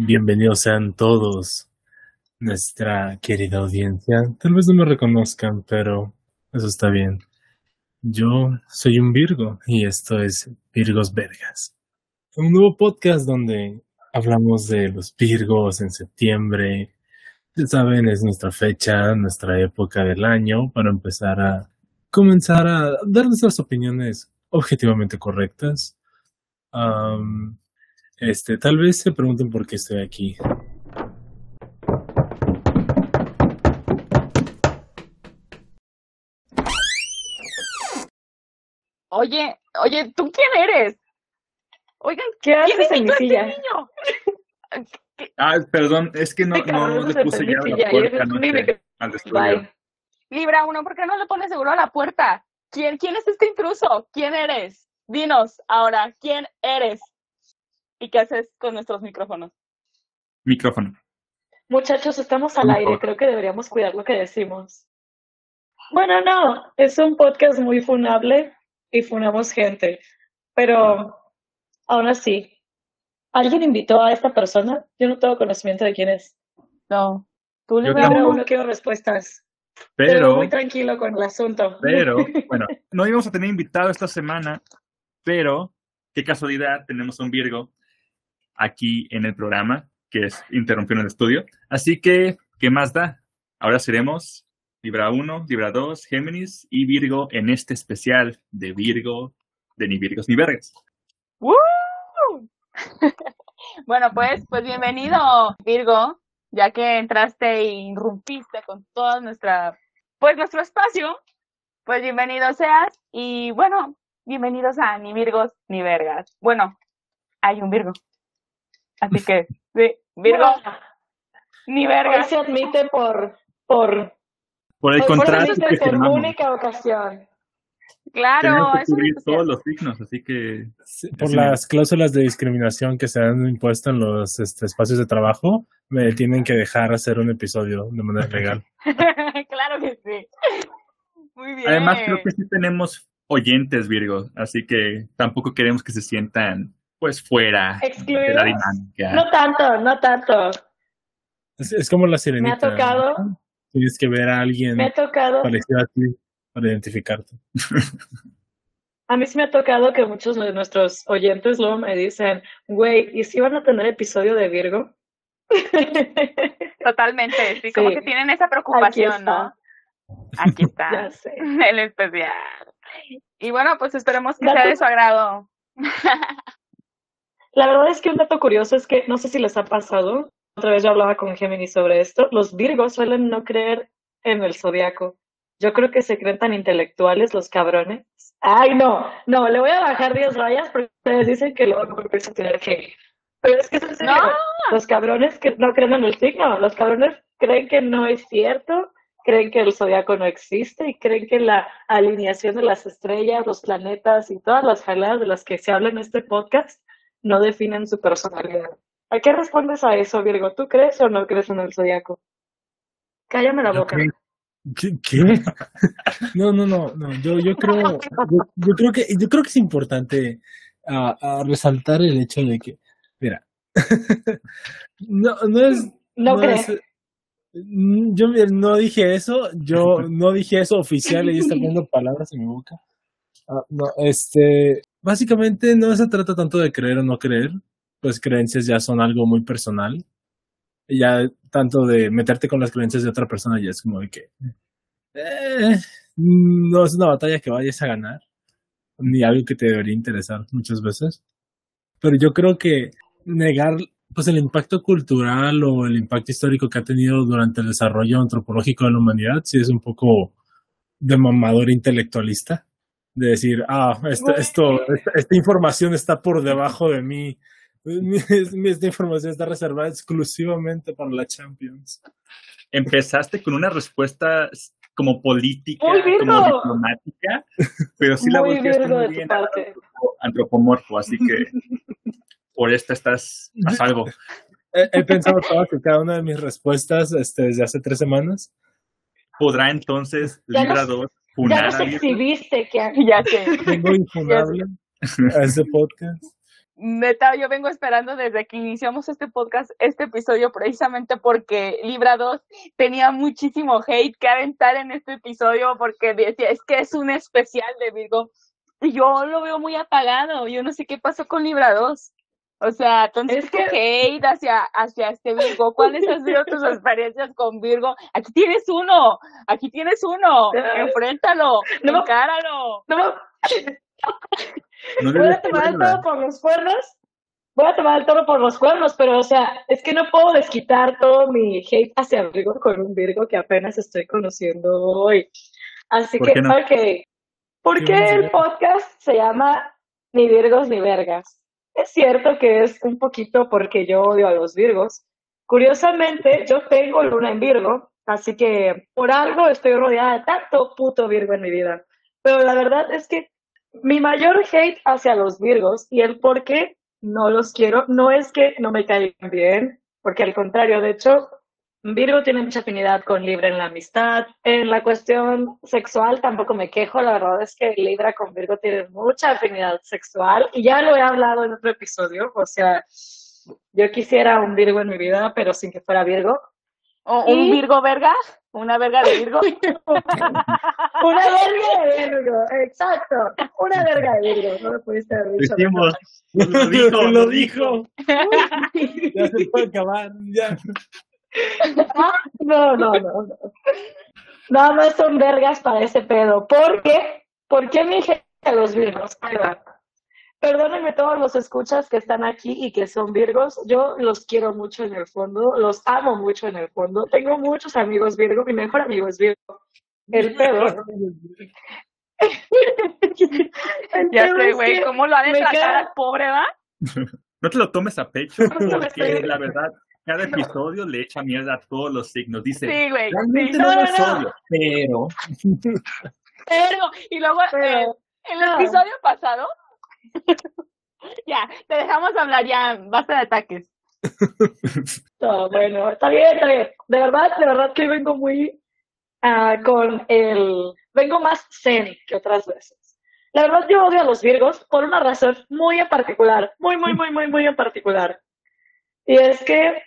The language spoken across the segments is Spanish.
Bienvenidos sean todos, nuestra querida audiencia. Tal vez no me reconozcan, pero eso está bien. Yo soy un Virgo y esto es Virgos Vergas. Un nuevo podcast donde hablamos de los Virgos en septiembre. Ya saben, es nuestra fecha, nuestra época del año para empezar a comenzar a dar nuestras opiniones objetivamente correctas. Am, este, tal vez se pregunten por qué estoy aquí. Oye, oye, ¿tú quién eres? Oigan, ¿Qué ¿quién haces en mi a silla? este niño? Ah, perdón, es que no, no le se puse ya permite la puerta anoche al estudio. Libra uno, ¿por qué no le pones seguro a la puerta? ¿Quién, ¿Quién es este intruso? ¿Quién eres? Dinos ahora, ¿quién eres? ¿Y qué haces con nuestros micrófonos? Micrófono. Muchachos, estamos al aire. Creo que deberíamos cuidar lo que decimos. Bueno, no, es un podcast muy funable y funamos gente. Pero aún así, ¿alguien invitó a esta persona? Yo no tengo conocimiento de quién es. No. ¿Tú, tampoco. uno? no quiero respuestas. Pero Pero, muy tranquilo con el asunto. pero, bueno, no íbamos a tener invitado esta semana, pero qué casualidad, tenemos un Virgo aquí en el programa, que es interrumpió en el estudio. Así que, ¿qué más da? Ahora seremos Libra 1, Libra 2, Géminis y Virgo en este especial de Virgo, de ni Virgos ni Vergas. ¡Woo! bueno, pues, pues bienvenido, Virgo, ya que entraste e irrumpiste con toda nuestra, pues nuestro espacio, pues bienvenido seas y bueno, bienvenidos a ni Virgos ni Vergas. Bueno, hay un Virgo. Así que, sí, Virgo Bueno, ni hoy Vergas. se admite por, por, Por el contrato por, que por única ocasión. Claro, Tenemos que es una cubrir especial. todos los signos, así que Sí, Por Así las cláusulas de discriminación que se han impuesto en los este, espacios de trabajo, me tienen que dejar hacer un episodio de manera legal. claro que sí. Muy bien. Además, creo que sí tenemos oyentes, Virgo, así que tampoco queremos que se sientan, pues, fuera de la ¿Excluidos? dinámica. No tanto, no tanto. Es, es como la Me ha sirenita. tocado, ¿no? Tienes que ver a alguien me ha tocado, parecido a ti para identificarte. a mí sí me ha tocado que muchos de nuestros oyentes luego me dicen, güey, ¿y si van a tener episodio de Virgo? Totalmente, sí, como que tienen esa preocupación. ¿no? Aquí está, Ya sé. el especial. Y bueno, pues esperemos que sea de su agrado. La verdad es que un dato curioso es que no sé si les ha pasado, otra vez yo hablaba con Géminis sobre esto, los Virgos suelen no creer en el zodiaco. Yo creo que se creen tan intelectuales los cabrones. Ay, no, no, le voy a bajar 10 rayas porque ustedes dicen que luego empiezo a tener que... Pero es que es No. los cabrones que no creen en el signo, los cabrones creen que no es cierto, creen que el zodiaco no existe y creen que la alineación de las estrellas, los planetas y todas las jaladas de las que se habla en este podcast no definen su personalidad. ¿A qué respondes a eso, Virgo? ¿Tú crees o no crees en el zodiaco? Cállame la boca. ¿Qué? qué? No, no, no, no. Yo, yo creo, yo, yo creo que, yo creo que es importante ah, ah, resaltar el hecho de que, mira, no, no es, No, no es- mm, yo no dije eso, yo no dije eso oficial y está poniendo palabras en mi boca. Ah, no, este, básicamente no se trata tanto de creer o no creer, pues creencias ya son algo muy personal. Ya tanto de meterte con las creencias de otra persona ya es como de que eh, no es una batalla que vayas a ganar, ni algo que te debería interesar muchas veces. Pero yo creo que negar pues el impacto cultural o el impacto histórico que ha tenido durante el desarrollo antropológico de la humanidad sí es un poco de mamador intelectualista. De decir, ah, esto, esto, esta, esta información está por debajo de mí. Esta información está reservada exclusivamente para la Champions. Empezaste con una respuesta como política, como diplomática, pero sí la Muy volteaste muy bien parte. antropomorfo, así que por esta estás a salvo. He, he pensado todas y cada una de mis respuestas este, desde hace tres semanas. ¿Podrá entonces Libra nos- 2 Ya nos exhibiste, que Ya sé. Tengo infunable a ese podcast. neta, yo vengo esperando desde que iniciamos este podcast, este episodio, precisamente porque Libra 2 tenía muchísimo hate que aventar en este episodio porque decía, es que es un especial de Virgo. Y yo lo veo muy apagado, yo no sé qué pasó con Libra 2. O sea, entonces Es que- hate hacia, hacia este Virgo, ¿cuáles han sido tus experiencias con Virgo? Aquí tienes uno, aquí tienes uno, enfréntalo, No. encáralo. No me- No voy a tomar el toro por los cuernos. Voy a tomar el toro por los cuernos, pero o sea, es que no puedo desquitar todo mi hate hacia Virgo con un Virgo que apenas estoy conociendo hoy. Así ¿Por que, qué no? ok. ¿Por Qué el podcast se llama Ni Virgos ni Vergas? Es cierto que es un poquito porque yo odio a los Virgos. Curiosamente, yo tengo luna en Virgo, así que por algo estoy rodeada de tanto puto Virgo en mi vida. Pero la verdad es que mi mayor hate hacia los Virgos y el por qué no los quiero, no es que no me caigan bien, porque al contrario, de hecho, Virgo tiene mucha afinidad con Libra en la amistad. En la cuestión sexual tampoco me quejo, la verdad es que Libra con Virgo tiene mucha afinidad sexual y ya lo he hablado en otro episodio, o sea, yo quisiera un Virgo en mi vida, pero sin que fuera Virgo. O un Virgo verga, una verga de Virgo. Una verga de Virgo, exacto, una verga de Virgo, no me pudiste haber dicho Decimos, lo dijo, lo lo dijo. Ya se puede acabar. Ya. No, no, no, no. Nada más son vergas para ese pedo. ¿Por qué? ¿Por qué mi gente a los virgos? Perdónenme todos los escuchas que están aquí y que son virgos. Yo los quiero mucho en el fondo, los amo mucho en el fondo. Tengo muchos amigos virgo, mi mejor amigo es virgo. El pedo. El Ya sé, güey, ¿cómo lo han de tratar queda- al pobre, va? No te lo tomes a pecho, No porque la verdad, cada episodio le echa mierda a todos los signos. Dice, Sí, güey. realmente sí. no, No, los no. odio, pero Pero, y luego, Pero- eh, en el no. episodio pasado, ya, te dejamos hablar ya, basta de ataques. No, bueno, está bien, está bien. De verdad, de verdad que vengo muy ah, con el... Vengo más zen que otras veces. La verdad, yo odio a los virgos por una razón muy en particular. Muy, muy, muy, muy, muy en particular. Y es que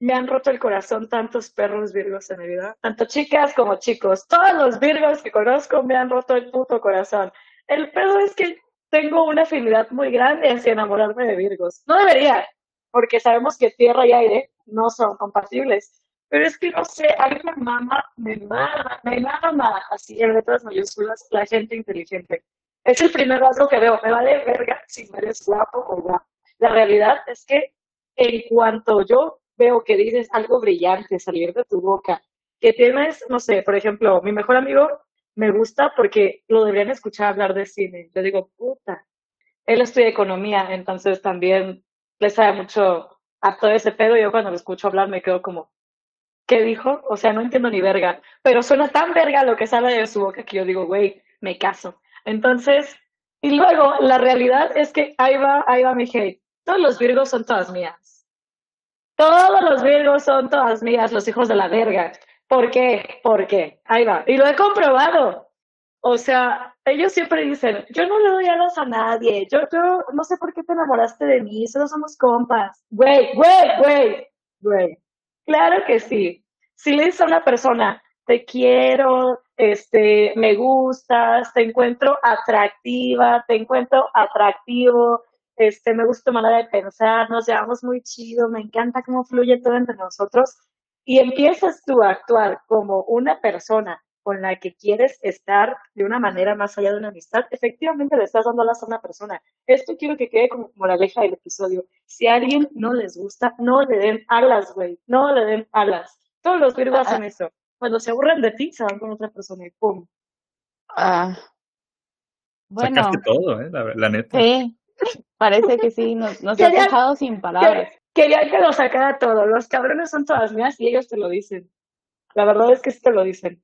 me han roto el corazón tantos perros virgos en mi vida. Tanto chicas como chicos. Todos los virgos que conozco me han roto el puto corazón. El pedo es que tengo una afinidad muy grande hacia enamorarme de virgos. No debería, porque sabemos que tierra y aire no son compatibles. Pero es que no sé, a mí me mama, me mama, me mama, así en letras mayúsculas, la gente inteligente. Es el primer rasgo que veo, me vale verga si eres guapo o guapo. La realidad es que en cuanto yo veo que dices algo brillante salir de tu boca, que tienes, no sé, por ejemplo, mi mejor amigo me gusta porque lo deberían escuchar hablar de cine. Yo digo, puta, él estudia economía, entonces también le sabe mucho a todo ese pedo. Yo cuando lo escucho hablar me quedo como, ¿qué dijo? O sea, no entiendo ni verga, pero suena tan verga lo que sale de su boca que yo digo, güey, me caso. Entonces, y luego la realidad es que ahí va, ahí va mi hate. Todos los virgos son todas mías. Todos los virgos son todas mías, los hijos de la verga. ¿Por qué? ¿Por qué? Ahí va. Y lo he comprobado. O sea, ellos siempre dicen, yo no le doy alas a nadie, yo, yo no sé por qué te enamoraste de mí, solo somos compas. Güey, güey, güey, güey. Claro que sí. Si le dices a una persona, te quiero, este, me gustas, te encuentro atractiva, te encuentro atractivo, este, me gusta tu manera de pensar, nos llevamos muy chido, me encanta cómo fluye todo entre nosotros, y empiezas tú a actuar como una persona con la que quieres estar de una manera más allá de una amistad, efectivamente le estás dando alas a una persona. Esto quiero que quede como moraleja del episodio. Si a alguien no les gusta, no le den alas, güey. No le den alas. Todos los virgos hacen eso. Cuando se aburren de ti, se van con otra persona y ¡pum! Ah, bueno, sacaste todo, ¿eh? La, la neta. sí, parece que sí, nos, ya. dejado sin palabras. Que- Quería que lo sacara todo. Los cabrones son todas mías y ellos te lo dicen. La verdad es que sí te lo dicen.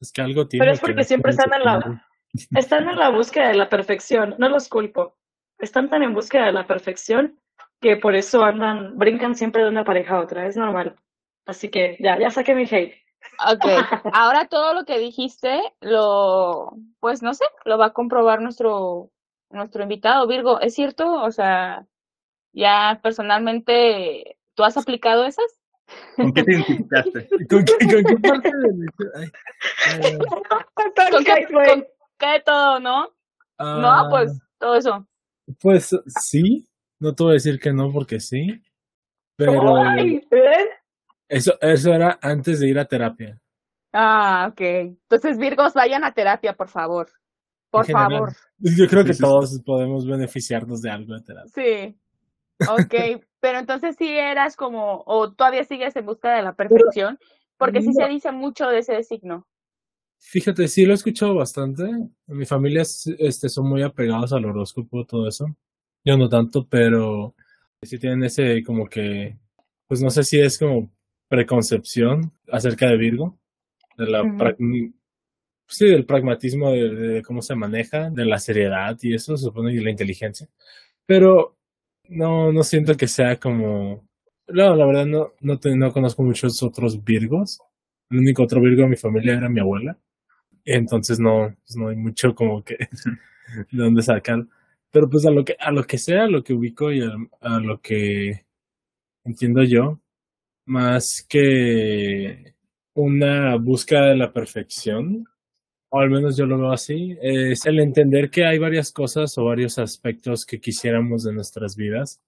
Es que algo tiene Pero es que porque siempre están en la, están en la búsqueda de la perfección. No los culpo. Están tan en búsqueda de la perfección que por eso andan, brincan siempre de una pareja a otra. Es normal. Así que ya, ya saqué mi hate. Ok, ahora todo lo que dijiste, lo, pues no sé, lo va a comprobar nuestro, nuestro invitado Virgo. ¿Es cierto? O sea, ya personalmente, ¿tú has aplicado esas? ¿Con qué te identificaste? ¿Con qué, con qué parte de eh, ¿Con qué, con qué todo, no? ah, No, pues todo eso. Pues sí, no te voy a decir que no porque sí, pero Ay, ¿ven? eso, eso era antes de ir a terapia. Ah, ok. Entonces, Virgos, vayan a terapia, por favor. Por favor. Yo creo que Sí, sí, sí. todos podemos beneficiarnos de algo de terapia. Sí. Ok, pero entonces sí eras como, o todavía sigues en busca de la perfección, porque sí no. se dice mucho de ese signo. Fíjate, sí lo he escuchado bastante. En mi familia es- este, son muy apegados al horóscopo, todo eso. Yo no tanto, pero sí tienen ese como que, pues no sé si es como preconcepción acerca de Virgo, de la mm, sí, del pragmatismo de, de cómo se maneja, de la seriedad y eso, se supone, y la inteligencia. Pero no, no siento que sea como, no, la verdad no, no, te- no conozco muchos otros Virgos. El único otro Virgo de mi familia era mi abuela. Entonces no, pues no hay mucho como que de dónde sacar. Pero pues a lo que, a lo que sea, a lo que ubico y a, a lo que entiendo yo, más que una búsqueda de la perfección, o al menos yo lo veo así, es el entender que hay varias cosas o varios aspectos que quisiéramos de nuestras vidas,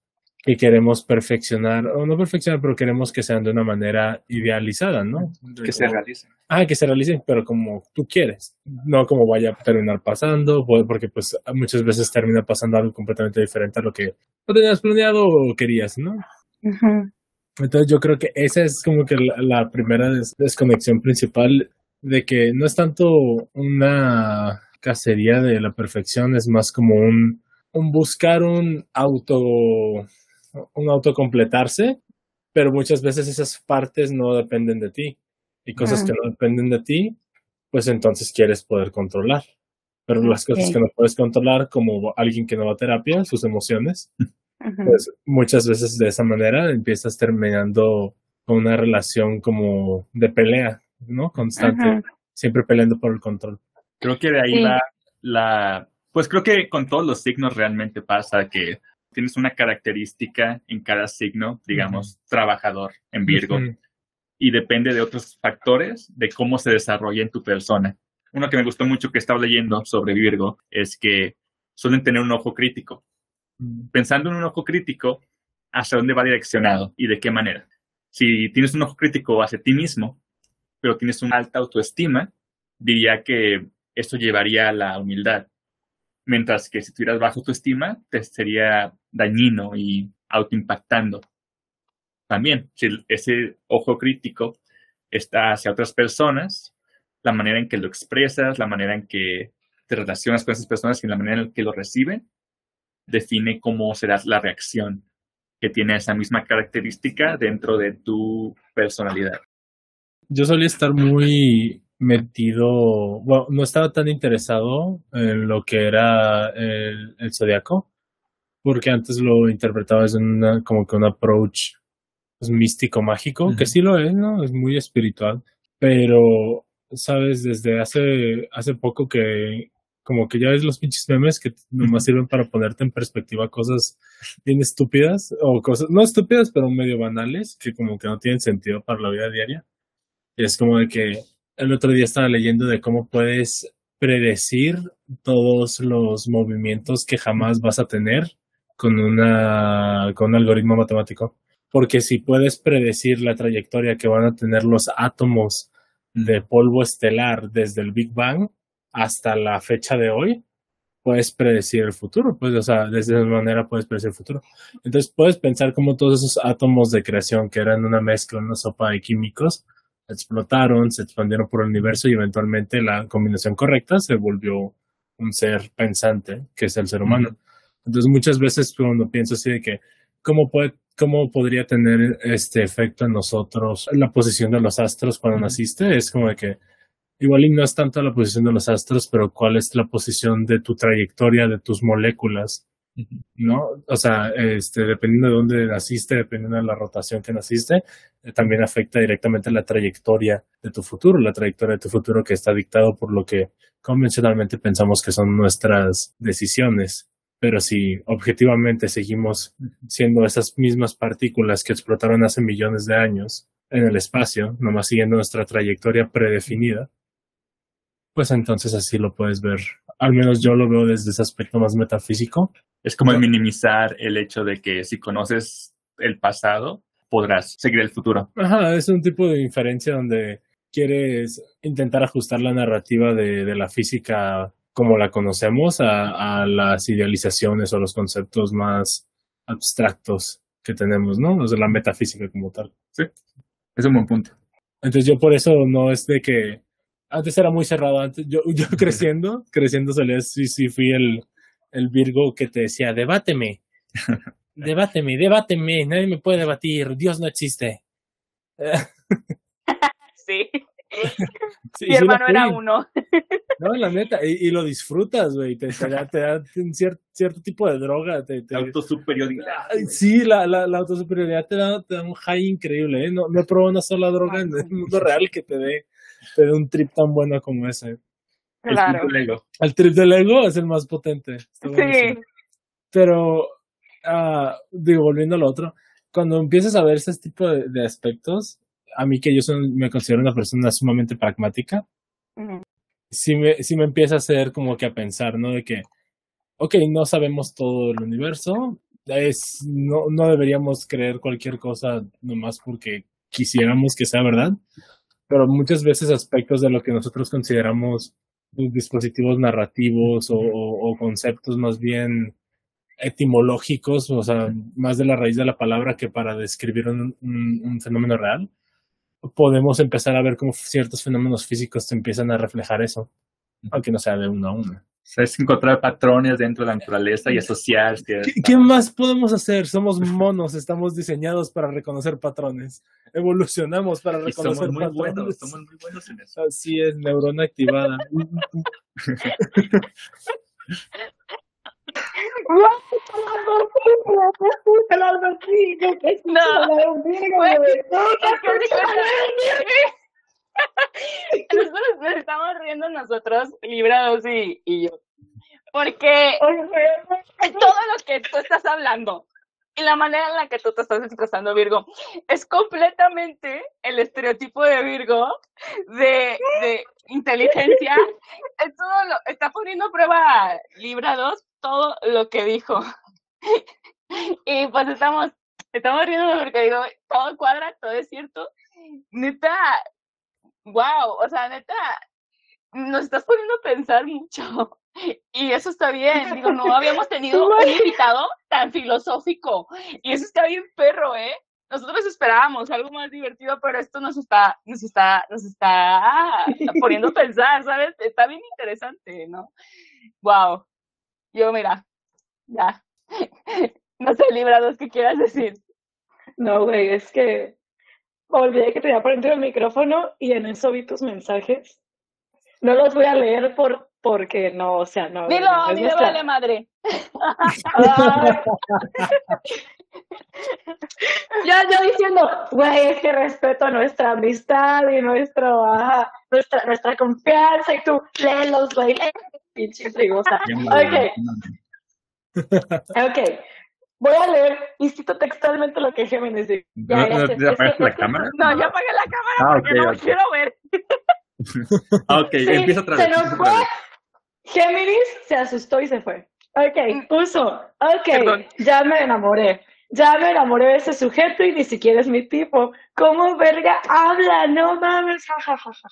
que queremos perfeccionar, o no perfeccionar, pero queremos que sean de una manera idealizada, ¿no? Que se realice. Ah, que se realicen, pero como tú quieres, no como vaya a terminar pasando, po- porque pues muchas veces termina pasando algo completamente diferente a lo que no tenías planeado o querías, ¿no? Entonces yo creo que esa es como que la, la primera des- desconexión principal de que no es tanto una cacería de la perfección, es más como un, un buscar un auto, un autocompletarse, pero muchas veces esas partes no dependen de ti y cosas que no dependen de ti, pues entonces quieres poder controlar. Pero las cosas que no puedes controlar, como alguien que no va a terapia, sus emociones, pues muchas veces de esa manera empiezas terminando con una relación como de pelea, ¿no? Constante, siempre peleando por el control. Creo que de ahí Sí. va la... Pues creo que con todos los signos realmente pasa que tienes una característica en cada signo, digamos, trabajador en Virgo, y depende de otros factores de cómo se desarrolla en tu persona. Uno que me gustó mucho que estaba leyendo sobre Virgo es que suelen tener un ojo crítico. Pensando en un ojo crítico, ¿hacia dónde va direccionado y de qué manera? Si tienes un ojo crítico hacia ti mismo, pero tienes una alta autoestima, diría que esto llevaría a la humildad. Mientras que si tuvieras baja autoestima, te sería dañino y autoimpactando. También, si ese ojo crítico está hacia otras personas, la manera en que lo expresas, la manera en que te relacionas con esas personas y la manera en que lo reciben, define cómo será la reacción que tiene esa misma característica dentro de tu personalidad. Yo solía estar muy metido, bueno, no estaba tan interesado en lo que era el, el zodiaco, porque antes lo interpretaba desde una, como que un approach pues, místico, mágico, que sí lo es, ¿no? Es muy espiritual, pero, sabes, desde hace, hace poco que como que ya ves los pinches memes que nomás sirven para ponerte en perspectiva cosas bien estúpidas, o cosas, no estúpidas, pero medio banales, que como que no tienen sentido para la vida diaria. Es como de que el otro día estaba leyendo de cómo puedes predecir todos los movimientos que jamás vas a tener con una con un algoritmo matemático. Porque si puedes predecir la trayectoria que van a tener los átomos de polvo estelar desde el Big Bang hasta la fecha de hoy, puedes predecir el futuro, pues, o sea, de esa manera puedes predecir el futuro. Entonces puedes pensar cómo todos esos átomos de creación que eran una mezcla, una sopa de químicos, explotaron, se expandieron por el universo y eventualmente la combinación correcta se volvió un ser pensante, que es el ser humano. Entonces muchas veces cuando pienso así de que, ¿cómo puede, cómo podría tener este efecto en nosotros la posición de los astros cuando naciste? Es como de que igual y no es tanto la posición de los astros, pero cuál es la posición de tu trayectoria, de tus moléculas, ¿no? O sea, este, dependiendo de dónde naciste, dependiendo de la rotación que naciste, eh, también afecta directamente la trayectoria de tu futuro, la trayectoria de tu futuro que está dictado por lo que convencionalmente pensamos que son nuestras decisiones Pero si objetivamente seguimos siendo esas mismas partículas que explotaron hace millones de años en el espacio, nomás siguiendo nuestra trayectoria predefinida, pues entonces así lo puedes ver. Al menos yo lo veo desde ese aspecto más metafísico. Es como el minimizar el hecho de que si conoces el pasado, podrás seguir el futuro. Ajá, es un tipo de inferencia donde quieres intentar ajustar la narrativa de, de la física como la conocemos a, a, las idealizaciones o los conceptos más abstractos que tenemos, ¿no? O sea, la metafísica como tal. Sí, es un buen punto. Entonces yo por eso no es de que antes era muy cerrado, antes yo, yo creciendo, creciendo sí, sí fui el, el Virgo que te decía, debáteme, debáteme, debáteme, nadie me puede debatir, Dios no existe. sí. sí Mi hermano era uno. No, la neta, y, y lo disfrutas, güey, te, te, da, te da un cierto, cierto tipo de droga. Te, te... Autosuperioridad. Sí, la, la, la autosuperioridad te da, te da un high increíble, ¿eh? No, no he probado una sola droga en el mundo real que te dé, te dé un trip tan bueno como ese. Claro. El trip del ego. El trip del ego es el más potente. Sí. Pero, uh, digo, volviendo al otro, cuando empiezas a ver ese tipo de, de aspectos, a mí que yo soy, me considero una persona sumamente pragmática, uh -huh. sí, me, sí me empieza a hacer como que a pensar, ¿no? De que, ok, no sabemos todo el universo, es, no, no deberíamos creer cualquier cosa nomás porque quisiéramos que sea verdad, pero muchas veces aspectos de lo que nosotros consideramos dispositivos narrativos o, conceptos más bien etimológicos, o sea, más de la raíz de la palabra que para describir un, un, un fenómeno real, podemos empezar a ver cómo ciertos fenómenos físicos te empiezan a reflejar eso, aunque no sea de uno a uno. Es encontrar patrones dentro de la naturaleza y asociar. ¿Qué, ¿Qué, más podemos hacer? Somos monos, estamos diseñados para reconocer patrones. Evolucionamos para y reconocer somos muy patrones. buenos, somos muy buenos en eso. Así es, neurona activada. Nosotros nos estamos riendo nosotros, librados y, y yo. Porque todo lo que tú estás hablando y la manera en la que tú te estás expresando, Virgo, es completamente el estereotipo de Virgo de, de inteligencia. Todo lo, está poniendo prueba librados todo lo que dijo. y pues estamos, estamos riendo porque digo, todo cuadra, todo es cierto. Neta, wow, o sea, neta, nos estás poniendo a pensar mucho. Y eso está bien, digo, no habíamos tenido un invitado tan filosófico. Y eso está bien perro, ¿eh? Nosotros esperábamos algo más divertido, pero esto nos está, nos está, nos está poniendo a pensar, ¿sabes? Está bien interesante, ¿no? Wow. Yo, mira, ya. No sé, librados, ¿qué quieras decir? No, güey, es que olvidé que tenía por dentro el micrófono y en eso vi tus mensajes. No los voy a leer por porque no, o sea, no. Dilo, no a mí me vale madre. ya yo diciendo, güey, es que respeto nuestra amistad y nuestro, ajá, nuestra, nuestra confianza y tú, léelos, güey, pinche frigosa. Ok. Ok. Voy a leer y cito textualmente lo que Géminis dice. ¿No, ¿No, ¿Ya apagaste la cámara? No, ya apagué la cámara ah, porque okay, no okay. quiero ver. ok, sí, empieza otra vez. Se nos fue. Géminis se asustó y se fue. Ok, puso. Ok, Perdón. ya me enamoré. Ya me enamoré de ese sujeto y ni siquiera es mi tipo. ¿Cómo verga habla? No mames, jajajaja.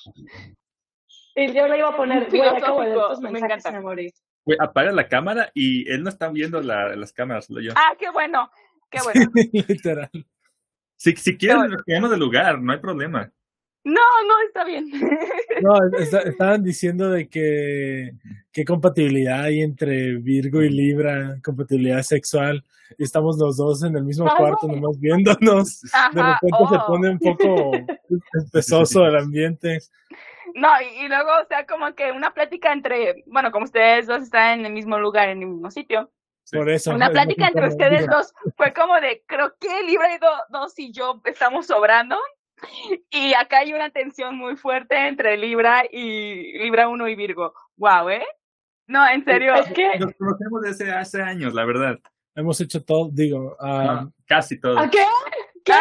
Y yo le iba a poner, güey, acabo de ver tus mensajes, me, encanta. me morí. Güey, apaga la cámara y él no está viendo la, las cámaras, solo yo. Ah, qué bueno, qué bueno. Literal. Si, si quieres, nos quedamos de lugar, no hay problema. No, no, está bien. No, está, estaban diciendo de que qué compatibilidad hay entre Virgo y Libra, compatibilidad sexual. Y estamos los dos en el mismo Ajá. cuarto, nomás viéndonos. Ajá, de repente oh. se pone un poco pesoso el ambiente. No, y, y, luego, o sea, como que una plática entre, bueno, como ustedes dos están en el mismo lugar, en el mismo sitio. Por eso. Una plática entre ustedes dos fue como de, creo que Libra y do, dos y yo estamos sobrando. Y acá hay una tensión muy fuerte entre Libra y Libra 1 y Virgo. Wow, ¿eh? No, en serio. Es que, Nos conocemos desde hace años, la verdad. Hemos hecho todo, digo, ah, No, casi todo. ¿a qué? ¿Qué?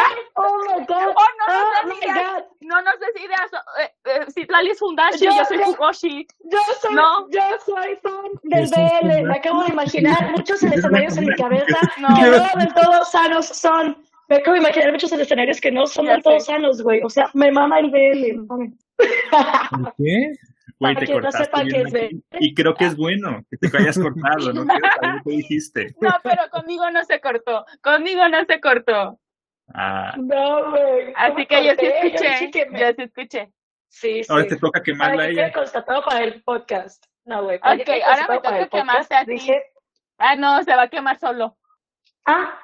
Oh my god. Oh, no, no, Oh no, my digas. god. No nos des ideas. Eh, eh, Citlali es Fundashi, Yo yo soy sé. Fugoshi. Yo soy, No. yo soy fan del BL. Me acabo de imaginar muchos escenarios en mi cabeza No. que no del todo sanos son. Me acabo de imaginar muchos escenarios que no son del todo sé. sanos, güey. O sea, me mama el BL. ¿por qué? Güey, te no cortaste bien es aquí. Y creo que es bueno que te hayas cortado, no quiero saber qué dijiste. No, pero conmigo no se cortó. Conmigo no se cortó. Ah, No, güey. Así que yo sí escuché. que me- Yo sí escuché. Sí, sí. ahora te toca Para quemarla a que ella. quede constatado para el podcast. No, güey. para que Ok, ahora me para toca quemarte a ti. Dije, Ah, no, se va a quemar solo. ah,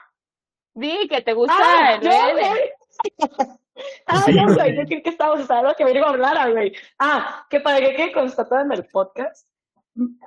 Di que te gusta ah, el yo, BL. güey. Ah, Sí, no, güey. yo creo que estábamos esperando que me iba a hablar, güey. Ah, que para que quede constatado en el podcast.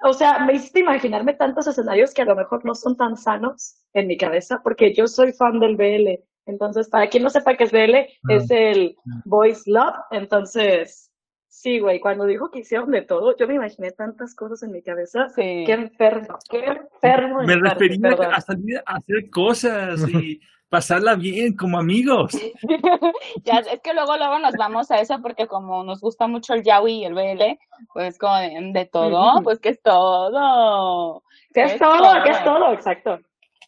O sea, me hiciste imaginarme tantos escenarios que a lo mejor no son tan sanos en mi cabeza, porque yo soy fan del BL. Entonces, para quien no sepa qué es BL, es el Voice Love. Entonces, sí, güey, cuando dijo que hicieron de todo, yo me imaginé tantas cosas en mi cabeza. Sí. Qué enfermo, qué enfermo. Me parte, refería perdón. a salir a hacer cosas y pasarla bien como amigos. Ya, es que luego, luego nos vamos a eso porque como nos gusta mucho el yaoi y el BL, pues como de, todo, pues que es todo. ¿Qué es Es todo? todo. ¿Qué es todo? Exacto.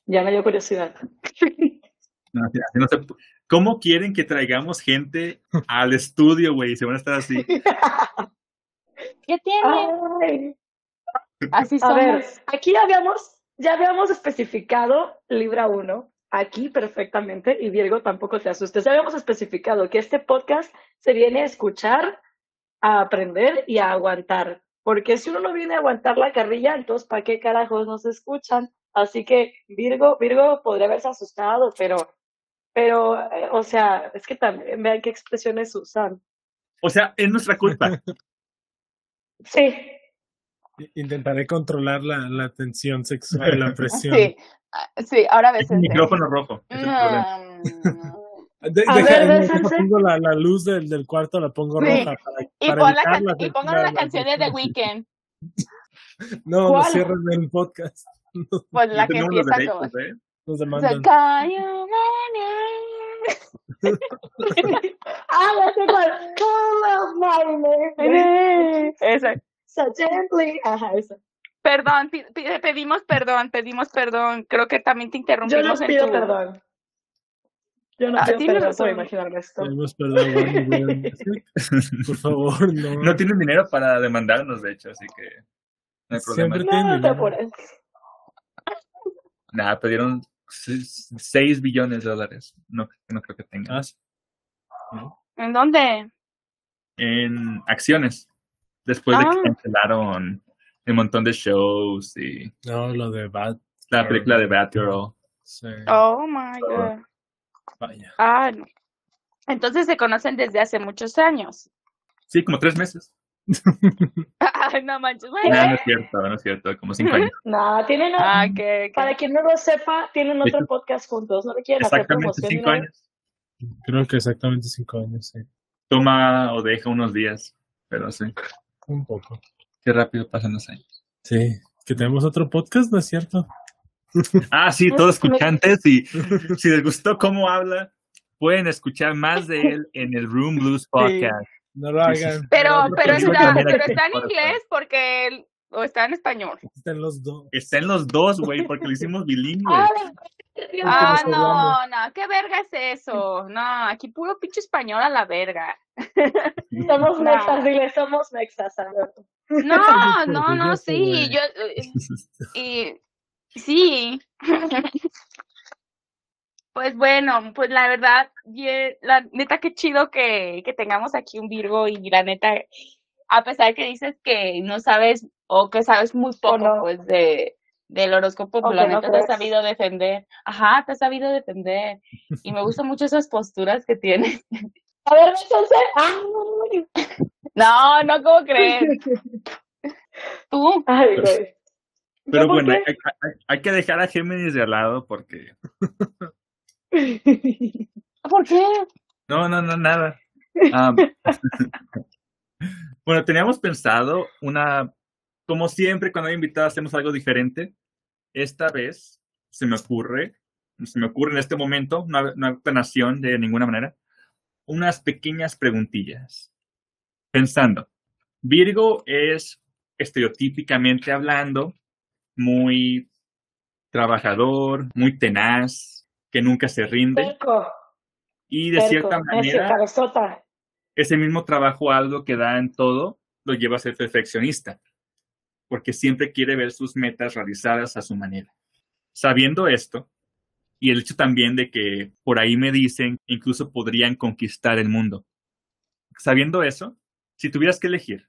Ya me dio curiosidad. No, así- así no se pu- ¿Cómo quieren que traigamos gente al estudio, güey? Se van a estar así. ¿Qué tiene? Ay. Así A ver, somos. aquí habíamos, ya habíamos especificado Libra 1, aquí perfectamente, y Virgo tampoco te asustes, ya habíamos especificado que este podcast se viene a escuchar, a aprender y a aguantar, porque si uno no viene a aguantar la carrilla, entonces ¿para qué carajos nos escuchan? Así que Virgo, Virgo podría haberse asustado, pero, pero, eh, o sea, es que también vean qué expresiones usan. O sea, es nuestra culpa. Sí, Intentaré controlar la, la tensión sexual, la presión. Sí, ah, sí, ahora a Es veces. un micrófono rojo. es el. Mm, De- A deja- ver, deja- bésense. pongo la, la luz del, del cuarto, la pongo Sí. roja para, Y, para pon la la y pongan las la- canciones de Weekend, No, no ¿Cuál? cierren el podcast. pues la No que empieza derechos, ¿eh? Nos Se demandan. cayó, ah. Esa. So gently. Ajá. Perdón, pedimos perdón, pedimos perdón. Creo que también te Yo no interrumpimos en pido tu- perdón. Yo no Ah, pido perdón por razón. imaginarme esto. Pedimos perdón, Warner Brothers. Por favor, no. No tienen dinero para demandarnos, de hecho, así que no hay problema. Siempre No, tienen no te dinero. apures. Nada, pidieron 6 billones de dólares. No, no creo que tengan. Ah, sí. ¿En dónde? En acciones. Después de Ah. que cancelaron un montón de shows y No, lo de Bad. la película de Batgirl. Sí, Oh my god. vaya. Ah, no. Entonces se conocen desde hace muchos años. Sí, como tres meses. No manches. No, Bueno. no es cierto, no es cierto, como cinco años. No, tienen. Ah, que, que- Para quien no lo sepa, tienen otro podcast juntos. No le quieren hacer Exactamente promoción. ni cinco años. Creo que exactamente cinco años, sí. Toma o deja unos días, pero sí. Un poco. Qué rápido pasan los años. Sí. Que tenemos otro podcast, ¿no es cierto? Ah, sí, todos escuchantes y si les gustó cómo habla, pueden escuchar más de él en el Room Blues Podcast. No lo hagan. Pero, pero está, pero está en inglés porque él- o está en español. Están los dos. Está en los dos, güey, porque lo hicimos bilingüe. Ah, estamos no, no, ¿qué verga es eso? No, aquí puro pinche español a la verga. Somos No. mexas, dile, somos mexas, Alberto. No, no, no, sí, yo, eh, y, sí. Pues bueno, pues la verdad, la neta qué chido que, que tengamos aquí un Virgo y la neta, a pesar que dices que no sabes o que sabes muy poco no. pues de del horóscopo, pues la no neta te has sabido defender. Ajá, te has sabido defender. Y me gustan mucho esas posturas que tienes. A ver, entonces. Ay, No, no, ¿cómo crees? Tú, Ay, güey. Pero ¿Yo por bueno, hay- hay que dejar a Géminis de lado porque... ¿por qué? No, no, no, nada. Am, bueno, teníamos pensado una como siempre, cuando hay invitados hacemos algo diferente. Esta vez se me ocurre, se me ocurre en este momento, no, no hay planeación de ninguna manera, unas pequeñas preguntillas. Pensando, Virgo es estereotípicamente hablando muy trabajador, muy tenaz, que nunca se rinde. Terco, Y de terco, cierta manera, ese mismo trabajo, algo que da en todo, lo lleva a ser perfeccionista, porque siempre quiere ver sus metas realizadas a su manera. Sabiendo esto, y el hecho también de que por ahí me dicen que incluso podrían conquistar el mundo. Sabiendo eso, si tuvieras que elegir,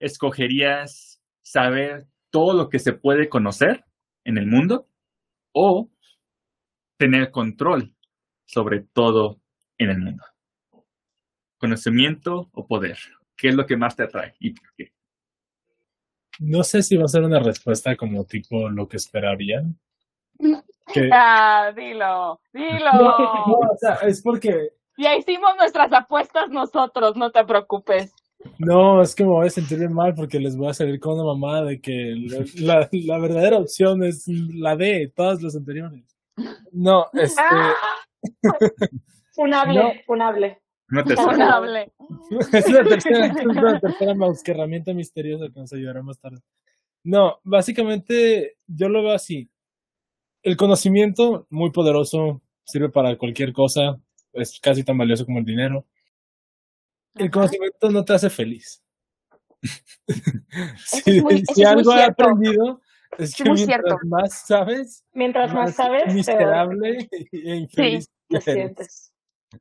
¿escogerías saber todo lo que se puede conocer en el mundo o tener control sobre todo en el mundo? ¿Conocimiento o poder? ¿Qué es lo que más te atrae y por qué? No sé si va a ser una respuesta como tipo lo que esperarían. Que- Ah, dilo, dilo. No, no, o sea, es porque Ya hicimos nuestras apuestas nosotros, no te preocupes. no, es que me voy a sentir bien mal porque les voy a salir con una mamada de que la, la- la verdadera opción es la D, todas las anteriores. No, este, Ah, Funable, No. funable. No te no suena. hable. es la tercera, es la tercera mouse, que herramienta misteriosa que nos ayudará más tarde. No, básicamente yo lo veo así. El conocimiento, muy poderoso, sirve para cualquier cosa, es casi tan valioso como el dinero. El Ajá. conocimiento no te hace feliz. Si es muy- eso si es muy algo he aprendido es que muy mientras cierto. más sabes, Mientras más sabes, miserable e infeliz te eres. sientes.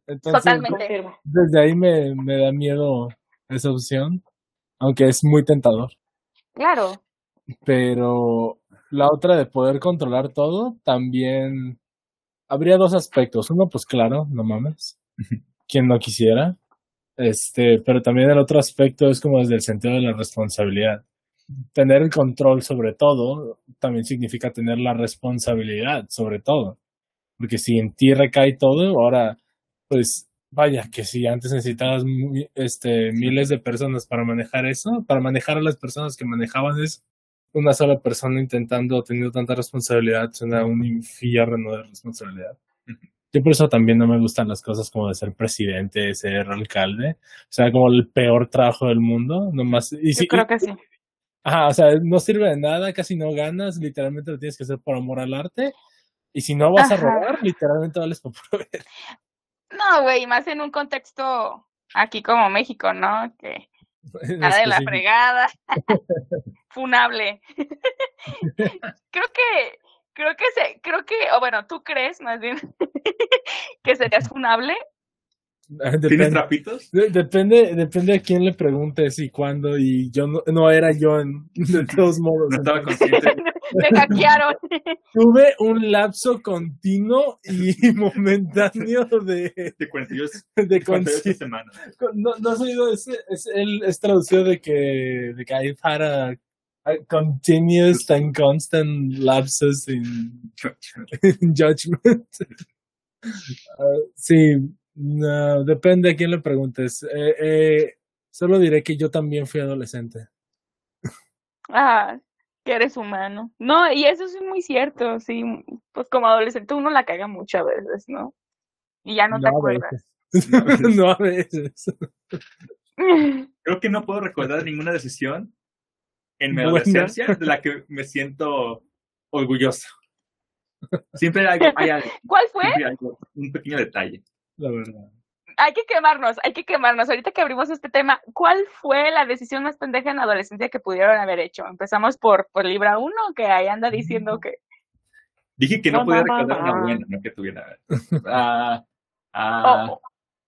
Entonces, Totalmente. Desde ahí me, me da miedo esa opción, aunque es muy tentador. Claro. Pero la otra de poder controlar todo, también habría dos aspectos. Uno, pues claro, no mames. Quien no quisiera. Este, pero también el otro aspecto es como desde el sentido de la responsabilidad. Tener el control sobre todo también significa tener la responsabilidad sobre todo. Porque si en ti recae todo, ahora, pues vaya, que si antes necesitabas este, miles de personas para manejar eso, para manejar a las personas que manejaban eso, una sola persona intentando, teniendo tanta responsabilidad, suena un infierno de responsabilidad. Yo por eso también no me gustan las cosas como de ser presidente, ser alcalde, o sea, como el peor trabajo del mundo, nomás. Y Yo si, creo que sí. Ajá, o sea, no sirve de nada, casi no ganas, literalmente lo tienes que hacer por amor al arte. Y si no vas a robar, literalmente vales por puro ver. No, güey, más en un contexto aquí como México, ¿no? Que nada de la fregada. Funable. creo que, creo que se, creo que, o bueno, tú crees más bien que serías funable. ¿Tienes Depende, trapitos? de- depende, depende a quién le preguntes y cuándo, y yo no, no era yo en, de todos modos. No estaba consciente. Me hackearon. tuve un lapso continuo y momentáneo de, cuento, yo de 48 conciencia. semanas. No, no has oído ese, es, el, es traducido de que, de que I've had a, a continuous and constant lapses in, in judgment. Ah, sí, no, depende a quién le preguntes. Eh, eh, solo diré que yo también fui adolescente. Ah, que eres humano. No, y eso es muy cierto, sí. Pues como adolescente uno la caga mucho a veces, ¿no? Y ya no, te a acuerdas. veces. no a veces. Creo que no puedo recordar ninguna decisión en mi adolescencia de la que me siento orgulloso. Siempre hay, hay algo, ¿Cuál fue? algo, un pequeño detalle. La verdad. Hay que quemarnos, hay que quemarnos. Ahorita que abrimos este tema, ¿cuál fue la decisión más pendeja en la adolescencia que pudieron haber hecho? Empezamos por, por Libra 1, que ahí anda diciendo que... Dije que no No, podía no, no, recordar una buena, no que tuviera. Ah, ah,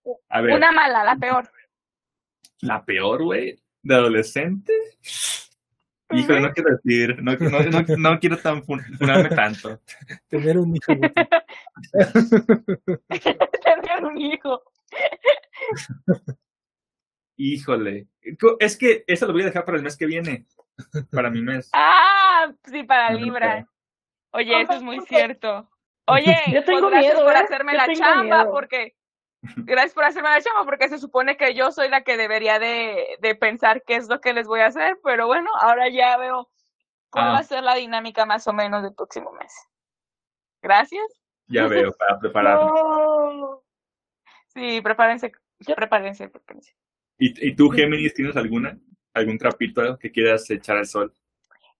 Oh, a ver, una mala, la peor. la peor, güey, de adolescente. Híjole, no quiero decir, no, no, no, no quiero tan fun- funarme tanto. Tener un hijo. Tener un hijo. Híjole, es que eso lo voy a dejar para el mes que viene, para mi mes. Ah, sí, para Libra. Oye, eso es muy cierto. Oye, Yo tengo pues gracias miedo, por ¿eh? hacerme Yo la chamba, miedo. porque Gracias por hacerme la chama, porque se supone que yo soy la que debería de, de pensar qué es lo que les voy a hacer, pero bueno, ahora ya veo cuál Ah. va a ser la dinámica más o menos del próximo mes. Gracias. Ya veo, para prepararme. No. Sí, prepárense, prepárense, prepárense. ¿Y, ¿Y tú, Géminis, tienes alguna? ¿Algún trapito que quieras echar al sol?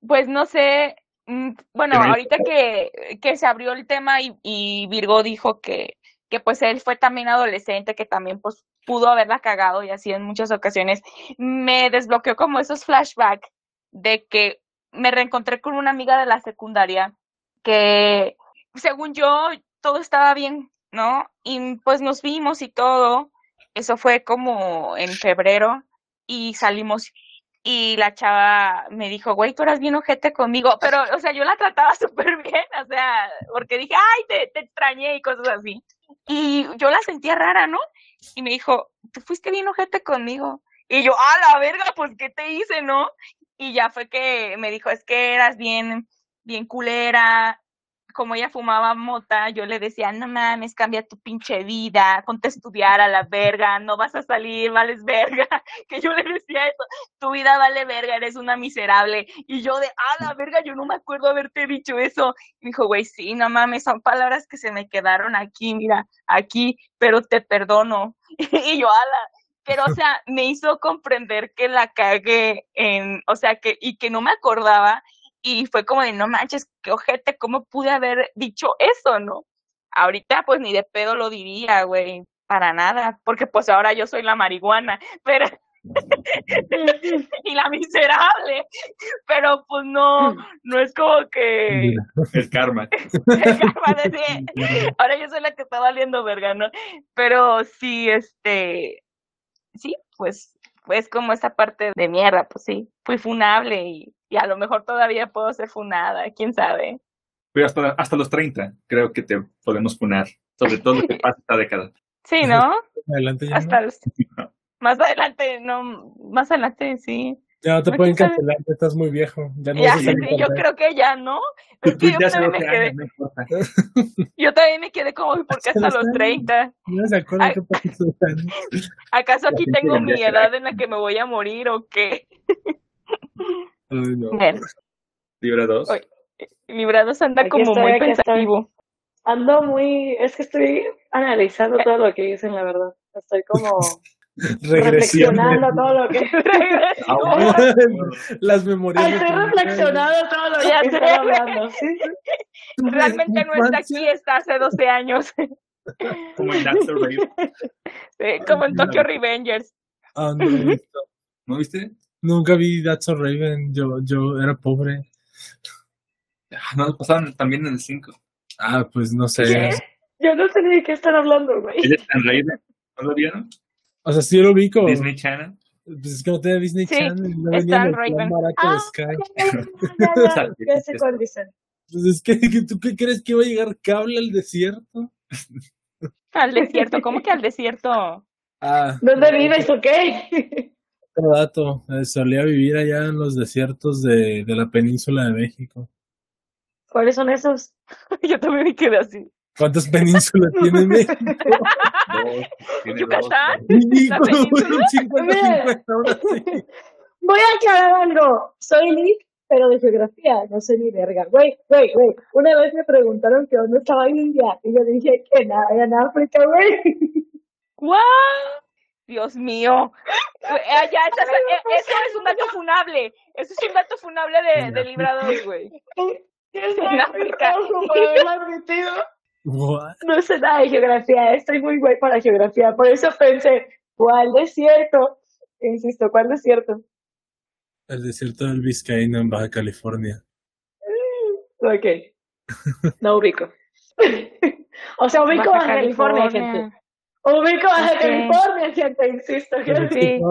Pues no sé, mm, bueno, ahorita que, que se abrió el tema y, y Virgo dijo que, que pues él fue también adolescente, que también pues pudo haberla cagado y así en muchas ocasiones, me desbloqueó como esos flashbacks de que me reencontré con una amiga de la secundaria que según yo todo estaba bien, ¿no? Y pues nos vimos y todo, eso fue como en febrero y salimos y la chava me dijo, güey, tú eras bien ojete conmigo, pero, o sea, yo la trataba súper bien, o sea, porque dije, ay, te, te extrañé y cosas así. Y yo la sentía rara, ¿no? Y me dijo, tú fuiste bien ojete conmigo. Y yo, a la verga, pues, ¿qué te hice, no? Y ya fue que me dijo, es que eras bien, bien culera. Como ella fumaba mota, yo le decía, no mames, cambia tu pinche vida, ponte a estudiar a la verga, no vas a salir, vales verga. Que yo le decía eso tu vida vale verga, eres una miserable. Y yo de, ah, la verga, yo no me acuerdo haberte dicho eso. Y me dijo, güey, sí, no mames, son palabras que se me quedaron aquí, mira, aquí, pero te perdono. y yo, ala. Pero, o sea, me hizo comprender que la cagué en, o sea, que, y que no me acordaba. Y fue como de, no manches, qué ojete, ¿cómo pude haber dicho eso, no? Ahorita, pues, ni de pedo lo diría, güey, para nada, porque pues ahora yo soy la marihuana, pero y la miserable, pero pues no, no es como que El karma. el karma de sí, ahora yo soy la que está valiendo verga, ¿no? Pero sí, este, sí, pues, pues como esa parte de mierda, pues sí, fui funable y, y a lo mejor todavía puedo ser funada, quién sabe. Pero hasta, hasta los 30 creo que te podemos funar. Sobre todo lo que pasa esta década. Sí, ¿no? Adelante ya. Hasta no. los- más adelante, no, más adelante sí. Ya no te no, pueden cancelar, ya estás muy viejo. Ya no Ya, sí, yo creo que ya, ¿no? Es que yo también me 12 quedé, años, no importa. yo también me quedé como, ¿por qué hasta los 30? No se acuerdan Ay. qué pasó. ¿Acaso aquí tengo mi edad en la que me voy a morir o qué? Ay, no. Bueno, Libra 2. Oye. Librados anda Aquí como estoy, muy aquí estoy. pensativo. Ando muy, es que estoy analizando todo lo que dicen, la verdad. Estoy como reflexionando todo lo que... Las memorias. Ay, estoy reflexionando todo lo que Ya estoy hablando. ¿sí? Realmente no está aquí, está hace 12 años. Como en That's the. Sí, como en Tokyo Revengers. Ah, no, he visto. ¿No viste? Nunca vi That's Raven. Yo, yo era pobre. Ah, No, lo pasaron también en el 5. Ah, pues no sé. ¿Qué? Yo no sé ni de qué están hablando, güey. ¿Ella está en Raven? ¿No lo vieron? O sea, sí lo ubico. Disney Channel. Pues es que no tenía Disney Sí, Channel. No venía en Raven. Ah, de Sky. Ya, ya, ya sé cuál dicen. Pues es que, que ¿tú qué crees que iba a llegar cable al desierto? Al desierto, ¿cómo que al desierto? Ah, ¿Dónde vives o qué? otro dato. Eh, solía vivir allá en los desiertos de, de la península de México. ¿Cuáles son esos? Yo también me quedé así. ¿Cuántas penínsulas tiene México? Dos. Tiene. ¿Yucatán? Sí, ¿La como península? 50-50, ahora sí. Voy a aclarar algo. Soy Nick, pero de geografía, no sé ni verga. Güey, güey, güey. Una vez me preguntaron que dónde estaba India y yo dije que nada, en África, güey. ¡Guau! Dios mío. Eh, ya, esa- eh, eso es un dato funable. Eso es un dato funable de, de Librados, güey. What? No sé nada de geografía, estoy muy güey para geografía. Por eso pensé, ¿cuál desierto? Insisto, ¿cuál desierto? El desierto del Vizcaíno en Baja California. Ok. No ubico. o sea, ubico Baja a California, gente. Ubico a. California, gente, insisto. Gente. Sí.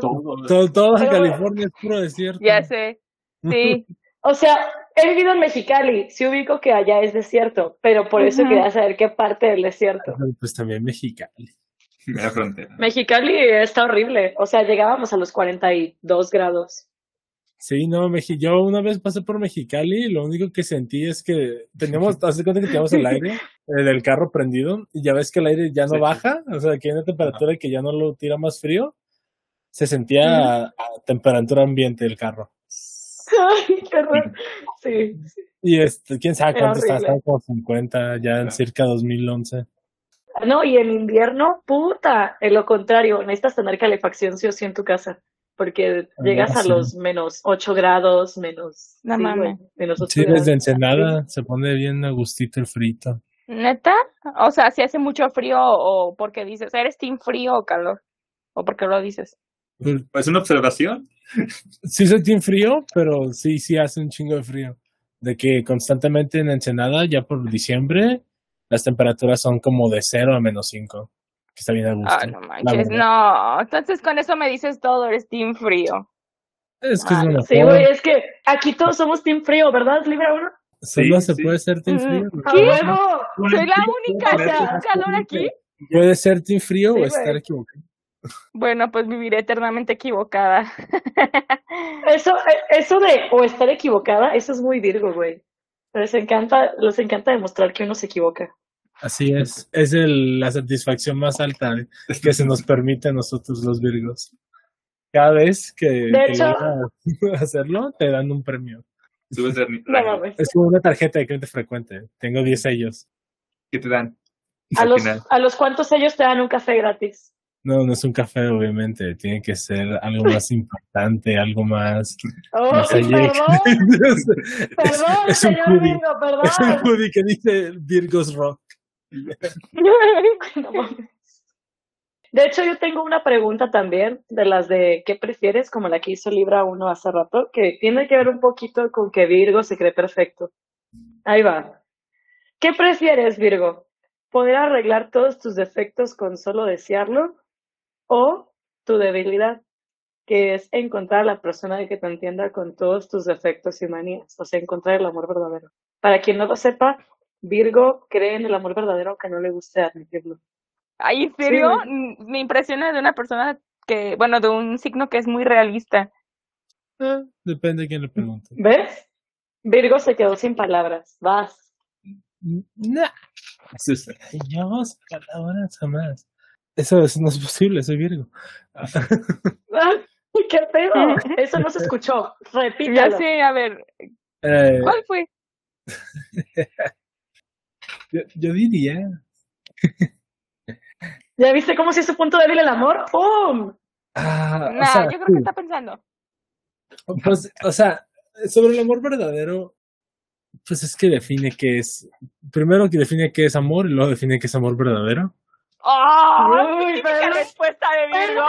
todo, Todo. California es puro desierto. Ya sé. Sí. O sea, he vivido en Mexicali, sí ubico que allá es desierto, pero por eso quería saber qué parte del desierto. Pues también Mexicali. La frontera. Mexicali está horrible, o sea, llegábamos a los 42 grados. Sí, no, Meji yo una vez pasé por Mexicali y lo único que sentí es que teníamos, hace cuenta que teníamos el aire eh, del carro prendido y ya ves que el aire ya no Sí. baja, o sea, que hay una temperatura que ya no lo tira más frío. Se sentía a, a temperatura ambiente el carro. Ay, horror. Sí. Y este, quién sabe cuánto está, estaba como 50, ya en cerca de 2011. No, y en invierno, puta, en lo contrario, necesitas tener calefacción sí o sí en tu casa, porque Ah, llegas a sí. los menos 8 grados, menos, No sí, mames. güey, menos 8 Sí, grados. desde Ensenada se pone bien a gustito el frito. ¿Neta? O sea, si hace mucho frío o porque dices, ¿eres team frío o calor? ¿O porque lo dices? Pues, Es una observación. Sí soy team frío, pero sí, sí hace un chingo de frío. De que constantemente en Ensenada, ya por diciembre, las temperaturas son como de 0 a menos 5. Que está bien a gusto. Ah, no manches, no. Entonces con eso me dices todo, eres team frío. Es que es Ah, mejor. Sí, güey, es que aquí todos somos team frío, ¿verdad, Libra uno? Solo Sí, se sí. puede ser team Mm, frío. ¡A ¿Qué? huevo! Soy la única sea, team calor aquí. Puede ser team frío Sí, o estar güey. equivocado. Bueno, pues viviré eternamente equivocada. Eso, eh, eso de o estar equivocada, eso es muy Virgo, güey. Les encanta, les encanta demostrar que uno se equivoca. Así es. Es el- la satisfacción más alta que se nos permite a nosotros los Virgos. Cada vez que, que hecho- hacerlo, te dan un premio. Subes de No. Es como una tarjeta de cliente frecuente. Tengo 10 sellos. ¿Qué te dan? ¿A los. ¿A los cuántos ellos te dan un café gratis? No, no es un café, obviamente. Tiene que ser algo más importante, algo más. Oh, más perdón, perdón, es un señor hoodie. Virgo, perdón. Es un hoodie que dice Virgos Rock. De hecho, yo tengo una pregunta también de las de ¿qué prefieres? Como la que hizo Libra 1 hace rato, que tiene que ver un poquito con que Virgo se cree perfecto. Ahí va. ¿Qué prefieres, Virgo? ¿Poder arreglar todos tus defectos con solo desearlo? ¿O tu debilidad, que es encontrar a la persona que te entienda con todos tus defectos y manías? O sea, encontrar el amor verdadero. Para quien no lo sepa, Virgo cree en el amor verdadero aunque no le guste admitirlo. Ay, ¿en serio? Mm, Me impresiona de una persona que, bueno, de un signo que es muy realista. Eh, depende de quién le pregunte. ¿Ves? Virgo se quedó sin palabras. Vas. Nah. Yo palabras jamás. Eso, eso no es posible, soy Virgo. ¡Ay, ¡Qué pedo! Eso no se escuchó. Ya Repítalo. sé, a ver, Eh, ¿cuál fue? yo, yo diría. ¿Ya viste cómo se hizo punto débil el amor? ¡Pum! Ah, o Nah, sea, yo creo sí. que está pensando. Pues, o sea, sobre el amor verdadero, pues es que define qué es. Primero que define qué es amor y luego define qué es amor verdadero. ¡Oh! Uy, pero- respuesta de Virgo!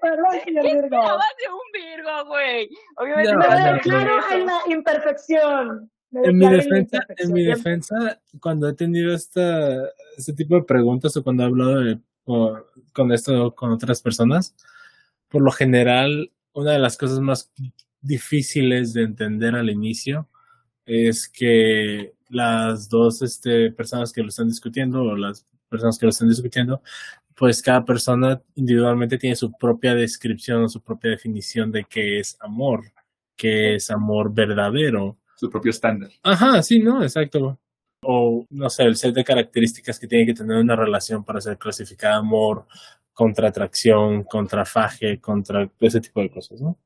Perdón, señor Virgo. Esperabas de un Virgo, güey? Obviamente No, no, decir en la imperfección. En mi defensa, en mi defensa, cuando he tenido esta, este tipo de preguntas o cuando he hablado de- o- con esto con otras personas, por lo general, una de las cosas más difíciles de entender al inicio es que las dos este, personas que lo están discutiendo o las personas que lo están discutiendo, pues cada persona individualmente tiene su propia descripción o su propia definición de qué es amor, qué es amor verdadero. Su propio estándar. Ajá, sí, ¿no? Exacto. O, no sé, el set de características que tiene que tener una relación para ser clasificada amor, contra atracción, contra faje, contra ese tipo de cosas, ¿no?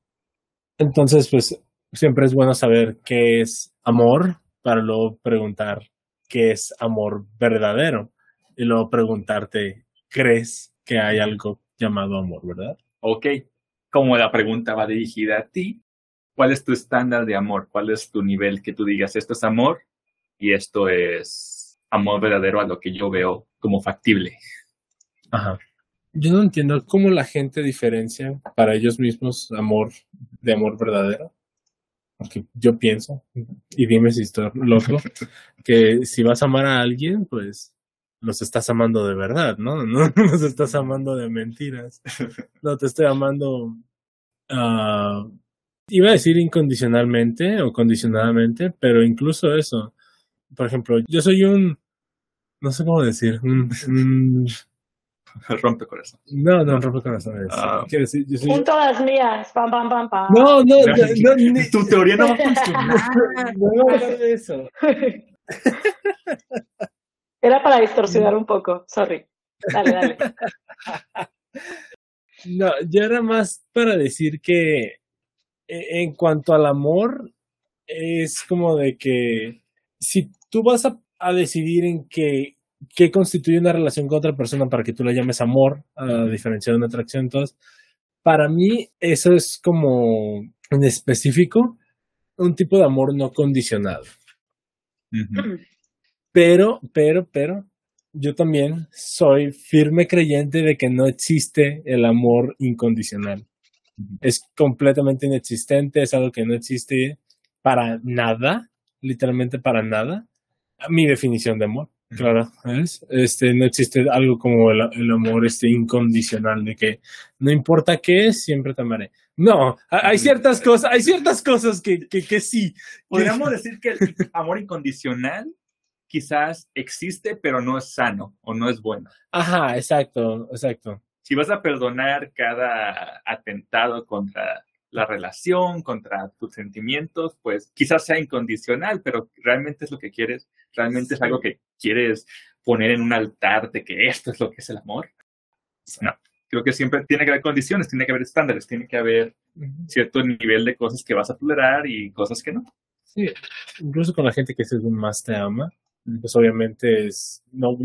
Entonces, pues, siempre es bueno saber qué es amor para luego preguntar qué es amor verdadero y luego preguntarte, ¿crees que hay algo llamado amor, verdad? Ok. Como la pregunta va dirigida a ti, ¿cuál es tu estándar de amor? ¿Cuál es tu nivel que tú digas, esto es amor y esto es amor verdadero a lo que yo veo como factible? Ajá. Yo no entiendo cómo la gente diferencia para ellos mismos amor de amor verdadero. Porque yo pienso, y dime si estoy loco, que si vas a amar a alguien, pues los estás amando de verdad, ¿no? No los estás amando de mentiras. No te estoy amando, ah, iba a decir incondicionalmente o condicionadamente, pero incluso eso. Por ejemplo, yo soy un, no sé cómo decir, un, un Rompe corazón. No, no, rompe corazones. Ah. Quiero decir, yo soy- Un todas mías. Pam, pam, pam, pam. No, no, no, no, ni- Tu teoría no va a funcionar. no voy a hablar de eso. Era para distorsionar un poco. Sorry. Dale, dale. No, yo era más para decir que en cuanto al amor, es como de que si tú vas a, a decidir en qué, qué constituye una relación con otra persona para que tú la llames amor, a diferencia de una atracción, entonces, para mí eso es como en específico un tipo de amor no condicionado. Pero, pero, pero, yo también soy firme creyente de que no existe el amor incondicional. Es completamente inexistente, es algo que no existe para nada, literalmente para nada. Mi definición de amor, claro, ¿ves? Este, no existe algo como el, el amor este incondicional de que no importa qué, siempre te amaré. No, ha- hay ciertas cosas, hay ciertas cosas que, que, que sí. Podríamos decir que el amor incondicional quizás existe, pero no es sano o no es bueno. Ajá, exacto, exacto. Si vas a perdonar cada atentado contra la relación, contra tus sentimientos, pues quizás sea incondicional, pero realmente es lo que quieres, realmente es algo que quieres poner en un altar de que esto es lo que es el amor. No, creo que siempre tiene que haber condiciones, tiene que haber estándares, tiene que haber cierto nivel de cosas que vas a tolerar y cosas que no. Sí, incluso con la gente que según más te ama, pues obviamente es, no,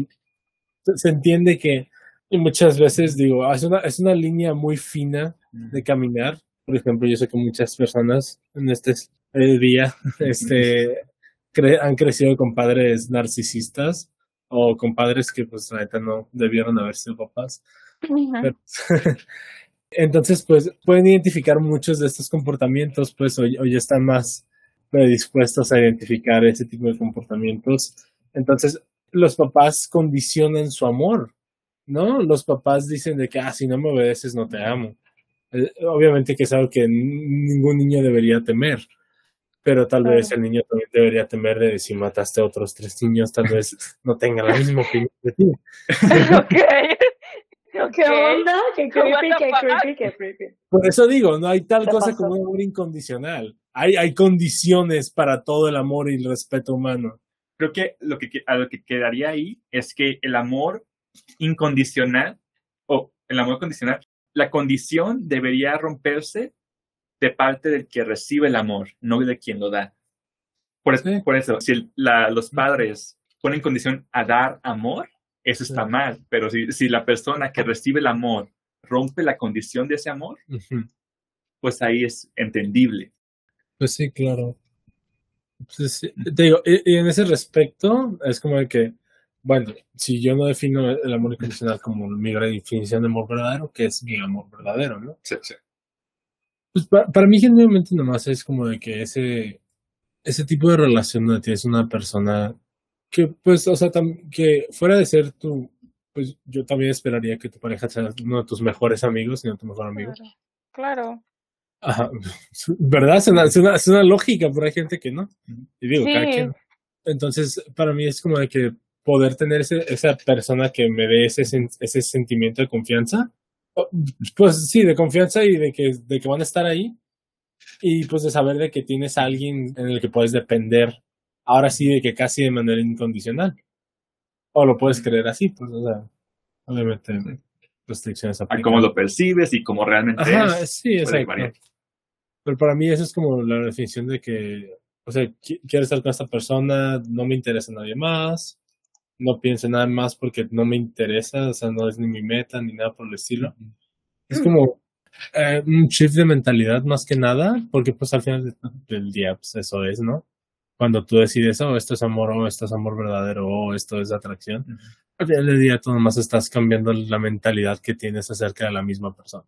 se entiende que y muchas veces digo, es una, es una línea muy fina de caminar. Por ejemplo, yo sé que muchas personas en este eh, día este, cre- han crecido con padres narcisistas o con padres que pues la neta no debieron haber sido papás. Pero- Entonces, pues pueden identificar muchos de estos comportamientos, pues hoy, hoy están más predispuestos a identificar ese tipo de comportamientos. Entonces, los papás condicionan su amor, ¿no? Los papás dicen de que, ah, si no me obedeces, no te amo. Eh, obviamente que es algo que ningún niño debería temer, pero tal Claro. vez el niño también debería temer de si mataste a otros tres niños, tal vez no tenga la misma opinión de ti. ¿Qué onda? Qué creepy, the qué fuck? creepy, qué creepy. Por eso digo, no hay tal ¿Qué cosa pasó? como un amor incondicional. Hay, hay condiciones para todo el amor y el respeto humano. Creo que lo que- a lo que quedaría ahí es que el amor incondicional o el amor condicional, la condición debería romperse de parte del que recibe el amor, no de quien lo da. Por, eso- por eso, si el- la- los padres ponen condición a dar amor, eso está mal. Pero si, si la persona que recibe el amor rompe la condición de ese amor, pues ahí es entendible. Pues sí, claro. Pues sí, te digo, y, y en ese respecto, es como de que, bueno, si yo no defino el amor incondicional como mi gran definición de amor verdadero, ¿qué es mi amor verdadero, no? Sí, sí. Pues pa- para mí genuinamente nomás es como de que ese, ese tipo de relación donde tienes una persona que, pues, o sea, tam- que fuera de ser tu, pues yo también esperaría que tu pareja sea uno de tus mejores amigos y no tu mejor amigo. Claro. Ajá, ¿verdad? Es una, es una, es una lógica, pero hay gente que no. Y digo, cada Sí. quien. Entonces, para mí es como de que poder tener ese, esa persona que me dé ese, ese sentimiento de confianza, pues sí, de confianza y de que, de que van a estar ahí. Y pues de saber de que tienes a alguien en el que puedes depender, ahora sí, de que casi de manera incondicional. O lo puedes creer así, pues, o sea, obviamente, restricciones A cómo lo percibes y cómo realmente Ajá, es. sí, exacto. Pero para mí eso es como la definición de que, o sea, qui- quiero estar con esta persona, no me interesa nadie más, no pienso en nada más porque no me interesa, o sea, no es ni mi meta ni nada por el estilo. Es como eh, un shift de mentalidad más que nada, porque pues al final de- del día, pues eso es, ¿no? Cuando tú decides, oh, esto es amor, o esto es amor verdadero, o esto es atracción, al final del día tú nomás estás cambiando la mentalidad que tienes acerca de la misma persona.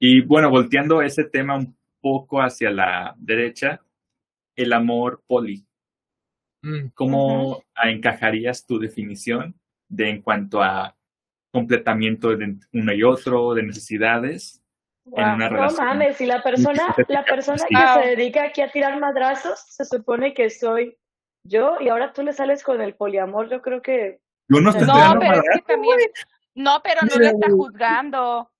Y bueno, volteando ese tema un poco hacia la derecha, el amor poli. Mm, ¿Cómo encajarías tu definición de en cuanto a completamiento de uno y otro, de necesidades en una No relación? mames, si la persona, la persona que se dedica aquí a tirar madrazos, se supone que soy yo y ahora tú le sales con el poliamor, yo creo que Yo no, estoy No, pero es que también. No, pero no lo Mira, está juzgando.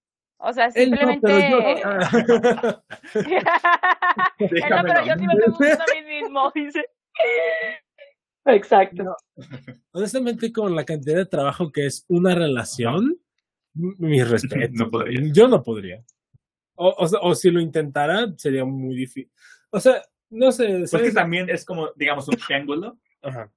O sea, Él no, simplemente. pero yo. Él no, pero yo sí me estoy juzgando a mí mismo, dice. Exacto. Honestamente, con la cantidad de trabajo que es una relación, m- mi respeto. No podría. Yo no podría. O, o, o si lo intentara, sería muy difícil. O sea, no sé. Pues que también es como, digamos, un triángulo. Ajá.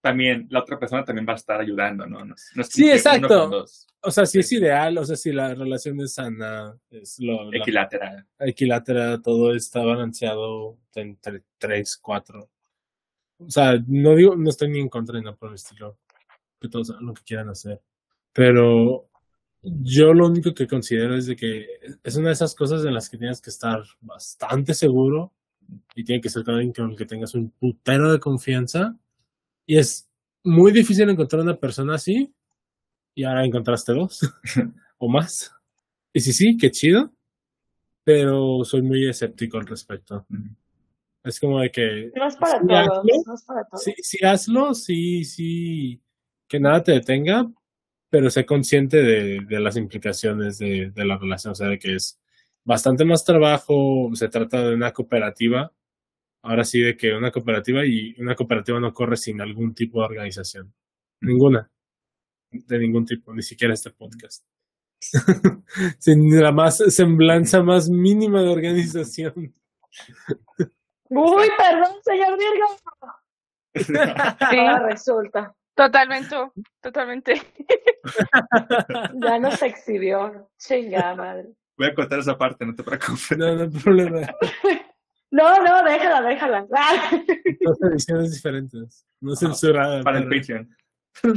También la otra persona también va a estar ayudando, ¿no? No no es Sí, exacto. O sea, si es ideal, o sea, si la relación es sana, es lo, la- equilátera. equilátera, todo está balanceado entre tres, cuatro. O sea, no digo, no estoy ni en contra ni nada por el estilo, que todos hagan lo que quieran hacer. Pero yo lo único que considero es de que es una de esas cosas en las que tienes que estar bastante seguro y tiene que ser con alguien con el que tengas un putero de confianza. Y es muy difícil encontrar una persona así. Y ahora encontraste dos o más. Y sí, sí, qué chido. Pero soy muy escéptico al respecto. Es como de que No es para Sí, todos. hazlo. No es para todos. sí, sí hazlo, sí, sí, que nada te detenga, pero sé consciente de, de las implicaciones de, de la relación. O sea, de que es bastante más trabajo, se trata de una cooperativa. Ahora sí, de que una cooperativa y una cooperativa no corre sin algún tipo de organización. Ninguna. De ningún tipo, ni siquiera este podcast. sin la más semblanza más mínima de organización. Uy, perdón, señor Virgo. Sí, Ahora resulta. totalmente, totalmente. Ya nos exhibió. Chingada madre. Voy a cortar esa parte, no te preocupes. No, no hay problema. No, no, déjala, déjala. Ah. Dos ediciones diferentes. No censurada. Para el Patreon. Para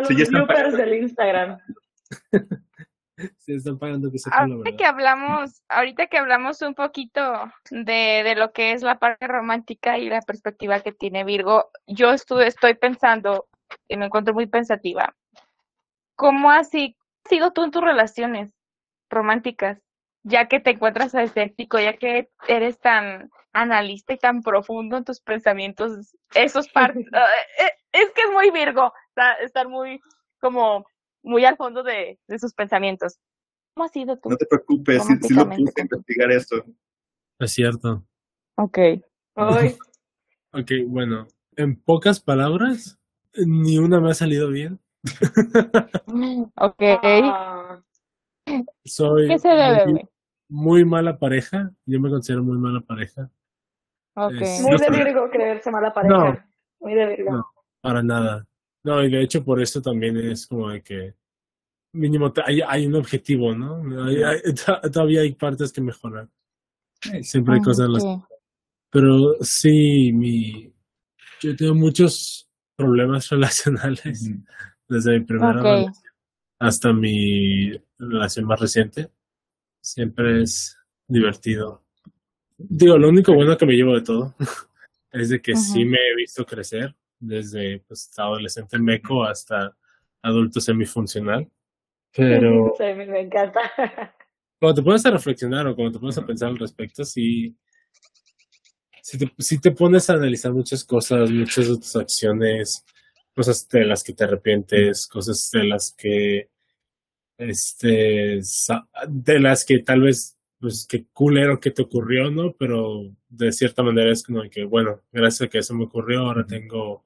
los Sí, bloopers del Instagram. Sí, están pagando que se Ahorita que hablamos, ahorita que hablamos un poquito de, de lo que es la parte romántica y la perspectiva que tiene Virgo, yo estuve, estoy pensando, y me encuentro muy pensativa, ¿cómo así has sido tú en tus relaciones románticas? Ya que te encuentras escéptico, ya que eres tan analista y tan profundo en tus pensamientos, esos partes, es que es muy Virgo, estar muy como muy al fondo de, de sus pensamientos. ¿Cómo ha sido tú? No te preocupes, si, si lo puse a investigar esto. Es cierto. Ok. Uy, Ok, bueno. En pocas palabras, ni una me ha salido bien. Ok. Soy ¿Qué se debe, muy, mala pareja. Yo me considero muy mala pareja. Ok. Es- muy No de. Virgo creerse mala pareja. Muy de Virgo. No. Para nada. No, y de hecho por eso también es como de que mínimo te- hay, hay un objetivo, ¿no? Hay- hay- to- todavía hay partes que mejorar. Siempre hay cosas en las. Pero sí, mi, yo tengo muchos problemas relacionales desde mi primera Ok. relación hasta mi relación más reciente. Siempre es divertido. Digo, lo único bueno que me llevo de todo es de que sí me he visto crecer desde pues, adolescente meco hasta adulto semifuncional. Pero Sí, me, me encanta. cuando te pones a reflexionar o cuando te pones a pensar al respecto, sí, sí te, sí te pones a analizar muchas cosas, muchas de tus acciones, cosas de las que te arrepientes, cosas de las que, este, de las que tal vez, pues, qué culero que te ocurrió, ¿no? Pero de cierta manera es como que, bueno, gracias a que eso me ocurrió, ahora tengo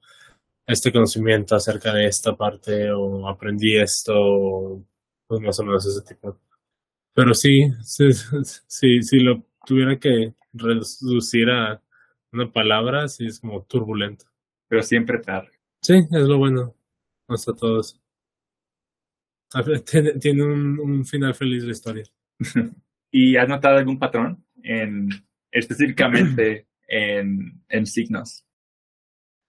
este conocimiento acerca de esta parte o aprendí esto, o, pues más o menos ese tipo. Pero sí, sí, sí, si lo tuviera que reducir a una palabra, sí es como turbulento. Pero siempre tarde. Sí, es lo bueno. Hasta todos. Tiene, tiene un, un final feliz la historia. ¿Y has notado algún patrón en específicamente en, en signos?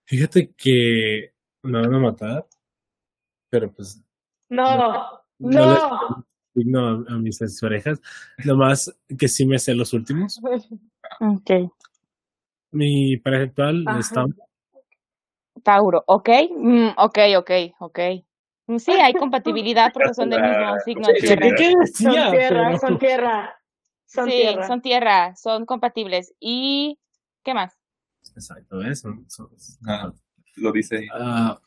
Fíjate que me van a matar, pero pues No, no no. le digno a, a mis parejas. Nomás que sí me sé los últimos. Ok. Mi pareja actual Ajá. está Tauro, ¿ok? Mm, ok, ok, ok. Sí, hay compatibilidad porque son del mismo signo de Sí, tierra. ¿Qué Son decía? tierra, Pero- son tierra. Son Sí, tierra. son tierra, son compatibles. ¿Y qué más? Exacto, ¿ves? Son- son- Ah, lo dice ahí. Ah,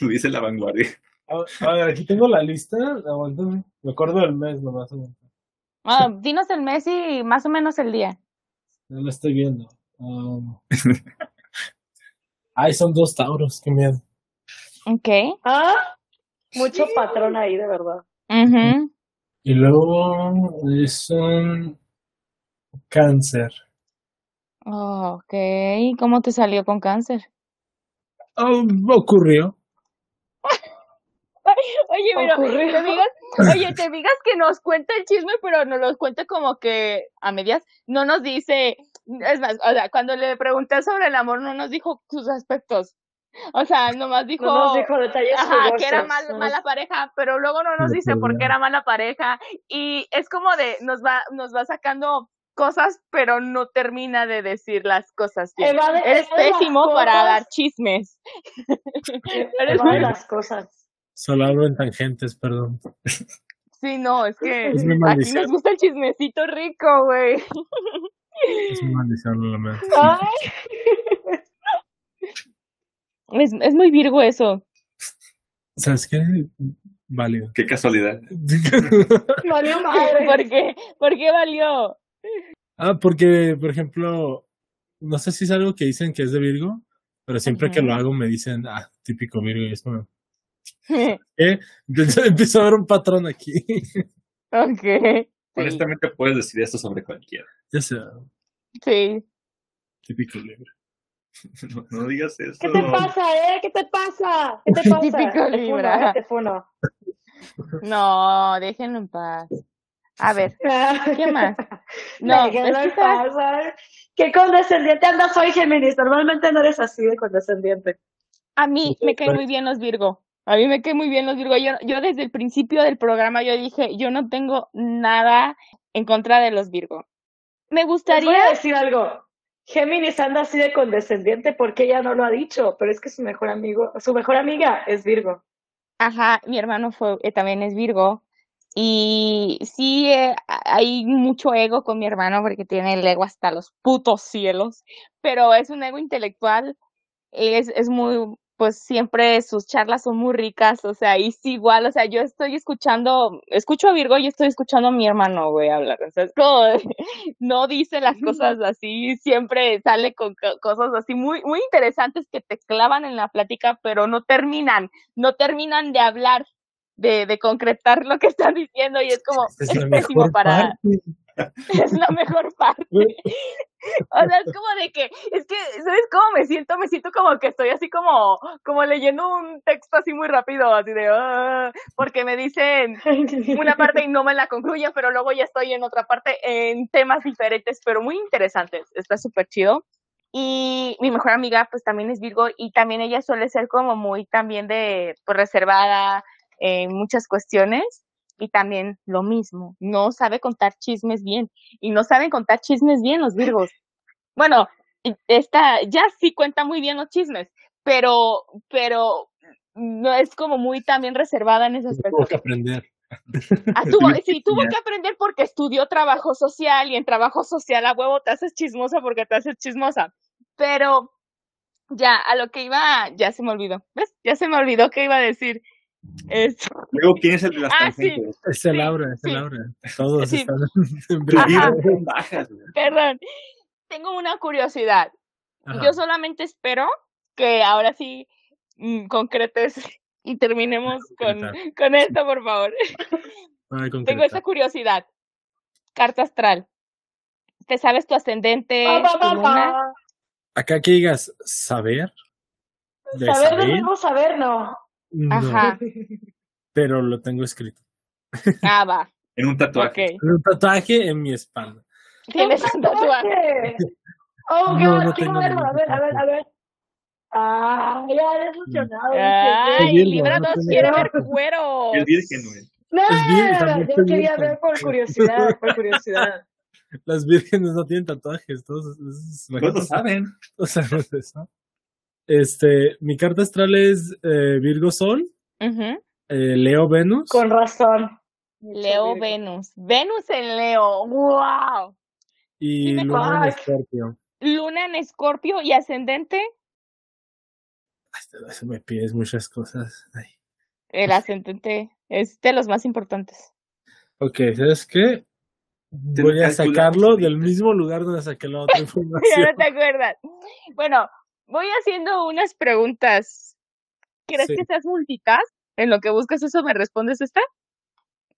Lo dice la vanguardia. A, ver, aquí tengo la lista. Aguántame. Me acuerdo del mes nomás. No Ah, dinos el mes y más o menos el día. la estoy viendo. Um, Ay, son dos tauros. Qué miedo. Ok. Ah, mucho patrón ahí, de verdad. Y luego es un cáncer. Oh, ok. ¿Cómo te salió con cáncer? Oh, ocurrió. Oye, pero Ocurrió. te digas, oye, te digas que nos cuenta el chisme, pero nos lo cuenta como que a medias. No nos dice, es más, o sea, cuando le pregunté sobre el amor, no nos dijo sus aspectos. O sea, nomás dijo, No nos dijo detalles ajá, que era mal- no mala pareja, pero luego no nos No dice por qué era mala pareja. Y es como de, nos va, nos va sacando cosas, pero no termina de decir las cosas bien. Evade- Eres evade pésimo para cosas. dar chismes. Evade las cosas. Solo hablo en tangentes, perdón. Sí, no, es que Es mi aquí nos gusta el chismecito rico, güey. Es una maldición, lo lamento. Ay, Es, es muy virgo eso. ¿Sabes qué? Válido. Qué casualidad. valió madre. ¿Por qué? ¿Por qué valió? ah, porque, por ejemplo, no sé si es algo que dicen que es de Virgo, pero siempre que lo hago me dicen, ah, típico Virgo, y es como. Entonces empiezo a ver un patrón aquí. ok. Sí, Honestamente puedes decir esto sobre cualquiera. ya sé, sí. típico Libra. No, no digas eso. ¿Qué te pasa, eh? ¿Qué te pasa? ¿Qué te pasa? Típico Te Libra. eh, te funo. No, déjenlo en paz. A ver, ¿qué más? No, Déjenlo es que en paz. Qué condescendiente andas hoy, Géminis. Normalmente no eres así de condescendiente. a mí me caen muy bien los Virgo. A mí me caen muy bien los Virgo. Yo, yo desde el principio del programa yo dije, yo no tengo nada en contra de los Virgo. Me Les voy gustaría a decir algo. Géminis anda así de condescendiente porque ella no lo ha dicho, pero es que su mejor amigo, su mejor amiga es Virgo. Ajá, mi hermano fue, eh, también es Virgo. Y sí, eh, hay mucho ego con mi hermano porque tiene el ego hasta los putos cielos, pero es un ego intelectual, es, es muy, pues siempre sus charlas son muy ricas, o sea, y sí, igual, o sea, yo estoy escuchando, escucho a Virgo y estoy escuchando a mi hermano, güey, hablar, o sea, es como, no dice las cosas así, siempre sale con co- cosas así muy, muy interesantes que te clavan en la plática, pero no terminan no terminan de hablar, de, de concretar lo que están diciendo y es como, es, es la pésimo para, parte. es la mejor parte. O sea, es como de que, es que, ¿sabes cómo me siento? Me siento como que estoy así como, como leyendo un texto así muy rápido, así de, "Ah", porque me dicen una parte y no me la concluyen, pero luego ya estoy en otra parte en temas diferentes, pero muy interesantes. Está súper chido. Y mi mejor amiga, pues también es Virgo y también ella suele ser como muy también de, pues reservada en muchas cuestiones y también lo mismo, no sabe contar chismes bien y no saben contar chismes bien los Virgos. Bueno, esta ya sí cuenta muy bien los chismes, pero, pero no es como muy también reservada en ese aspecto. Tengo que aprender. Ah, tuvo, sí, que tuvo que aprender porque estudió trabajo social y en trabajo social a huevo te haces chismosa porque te haces chismosa. Pero ya, a lo que iba, ya se me olvidó. ¿Ves? Ya se me olvidó que iba a decir. Es, Luego, ¿quién es el de las Ah, sí. Es el Laura, es el sí. Laura. Todos Sí. están son bajas, perdón. Tengo una curiosidad. Ajá. Yo solamente espero que ahora sí mm, concretes y terminemos con, con esto, por favor. Ay, Tengo esta curiosidad. Carta astral. ¿Te sabes tu ascendente, Pa, pa, tu pa. Acá que digas saber. De Saber saber, debemos saber, no. No, Ajá. pero lo tengo escrito. Ah, va. En un tatuaje. Ok. Un tatuaje en mi espalda. Tienes un tatuaje. Oh, No, God, no quiero tengo verlo. A ver, a ver, a ver. Ah, ya eres emocionado. Ay, Libra no 2 tengo quiere ver cuero. Es virgen, güey. No, Es bien, también yo quería virgen. ver por curiosidad, por curiosidad. Las vírgenes no tienen tatuajes. Todos, saben. o sea, no es eso. Este, mi carta astral es eh, Virgo Sol, eh, Leo Venus Con razón. Leo Venus. Venus en Leo. ¡Wow! y dime Luna en. Escorpio. Luna en Escorpio y ascendente. Eso me pides muchas cosas. Ay. El ascendente es de los más importantes. Ok, ¿sabes qué? Voy a sacarlo del mismo lugar donde saqué la otra ya información. no te acuerdas. Bueno, voy haciendo unas preguntas. ¿Quieres Sí. que seas multitask? En lo que buscas eso, ¿me respondes esta?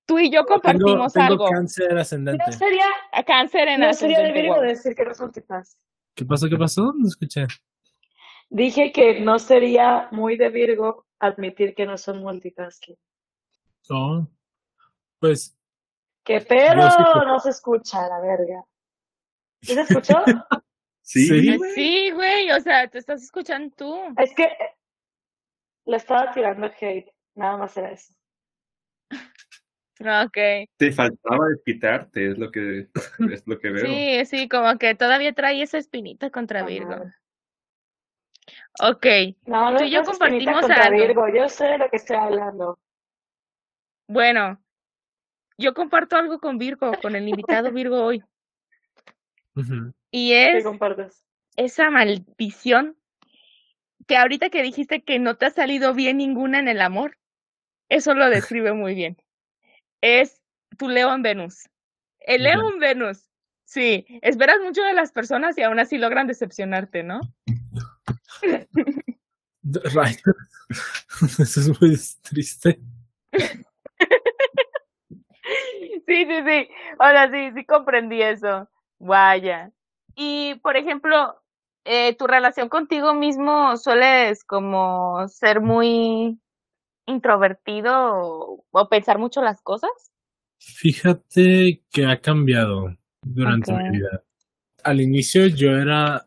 Tú y yo Tengo, compartimos tengo algo. cáncer ascendente. No sería, A cáncer en no sería de. Virgo wow. decir que no es multitask. ¿Qué pasó? ¿Qué pasó? No escuché. Dije que no sería muy de Virgo admitir que no son multitasking. No. Pues, ¡Qué pedo! No se escucha, la verga. ¿Sí se escuchó? Sí, Sí. güey. Sí, güey, o sea, te estás escuchando tú. es que le estaba tirando hate. Nada más era eso. Ok. Te faltaba desquitarte, es lo que, es lo que veo. Sí, sí, como que todavía trae esa espinita contra Virgo. Ajá. Ok, No, no, Tú y yo compartimos contra algo. Virgo. Yo sé de lo que estoy hablando. bueno, yo comparto algo con Virgo, con el invitado Virgo hoy. ujú. Y ¿Qué es esa maldición que ahorita que dijiste que no te ha salido bien ninguna en el amor, eso lo describe muy bien. Es tu Leo en Venus. El en Venus. Sí, esperas mucho de las personas y aún así logran decepcionarte, ¿no? Right. Eso es muy triste. Sí, sí, sí. Ahora sí, sí comprendí eso. Vaya. Y, por ejemplo, eh, tu relación contigo mismo sueles como ser muy introvertido o, o pensar mucho las cosas. Fíjate que ha cambiado durante mi vida. Al inicio yo era...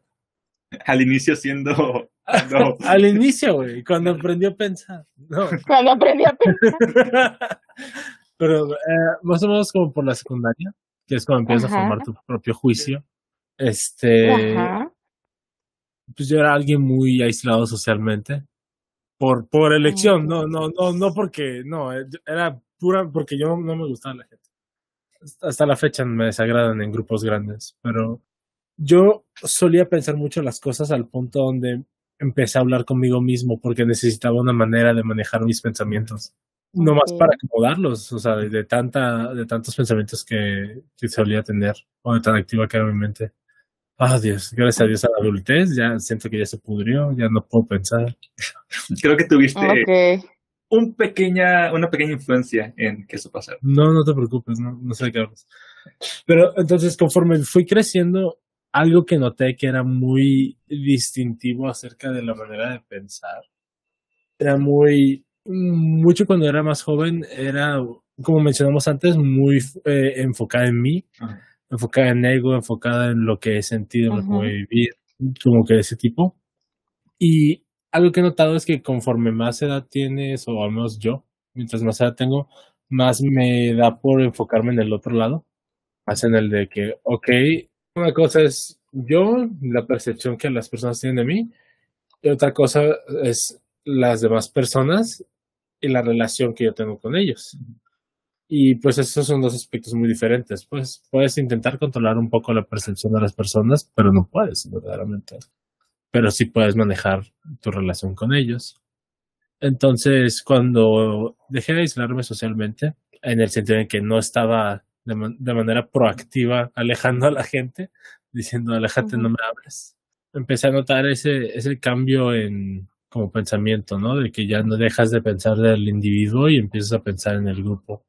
Al inicio siendo... No. Al inicio, güey, cuando aprendí a pensar. No. Cuando aprendí a pensar. Pero eh, más o menos como por la secundaria, que es cuando empiezas a formar tu propio juicio. Este, Ajá. pues yo era alguien muy aislado socialmente. Por, por elección, no, no, no, no porque, no, eh, era pura porque yo no me gustaba la gente. Hasta la fecha me desagradan en grupos grandes, pero yo solía pensar mucho las cosas al punto donde empecé a hablar conmigo mismo porque necesitaba una manera de manejar mis pensamientos. No más para acomodarlos, o sea, de, de tanta, de tantos pensamientos que, que solía tener, o de tan activa que era mi mente. Ah, Dios, gracias a Dios a la adultez, ya siento que ya se pudrió, ya no puedo pensar. Creo que tuviste un pequeña, una pequeña influencia en que eso pasara. No, no te preocupes, no, no sé de qué hablas. Pero entonces, conforme fui creciendo, algo que noté que era muy distintivo acerca de la manera de pensar, era muy, mucho cuando era más joven, era, como mencionamos antes, muy eh, enfocada en mí, Ajá. Enfocada en ego, enfocada en lo que he sentido, lo que voy a vivir, como que de ese tipo. Y algo que he notado es que conforme más edad tienes, o al menos yo, mientras más edad tengo, más me da por enfocarme en el otro lado. Más en el de que, ok, una cosa es yo, la percepción que las personas tienen de mí, y otra cosa es las demás personas y la relación que yo tengo con ellos. Y pues esos son dos aspectos muy diferentes. Pues puedes intentar controlar un poco la percepción de las personas, pero no puedes, verdaderamente. Pero sí puedes manejar tu relación con ellos. Entonces, cuando dejé de aislarme socialmente, en el sentido en que no estaba de, man- de manera proactiva alejando a la gente, diciendo, aléjate, no me hables, empecé a notar ese, ese cambio en como pensamiento, ¿no? De que ya no dejas de pensar del individuo y empiezas a pensar en el grupo.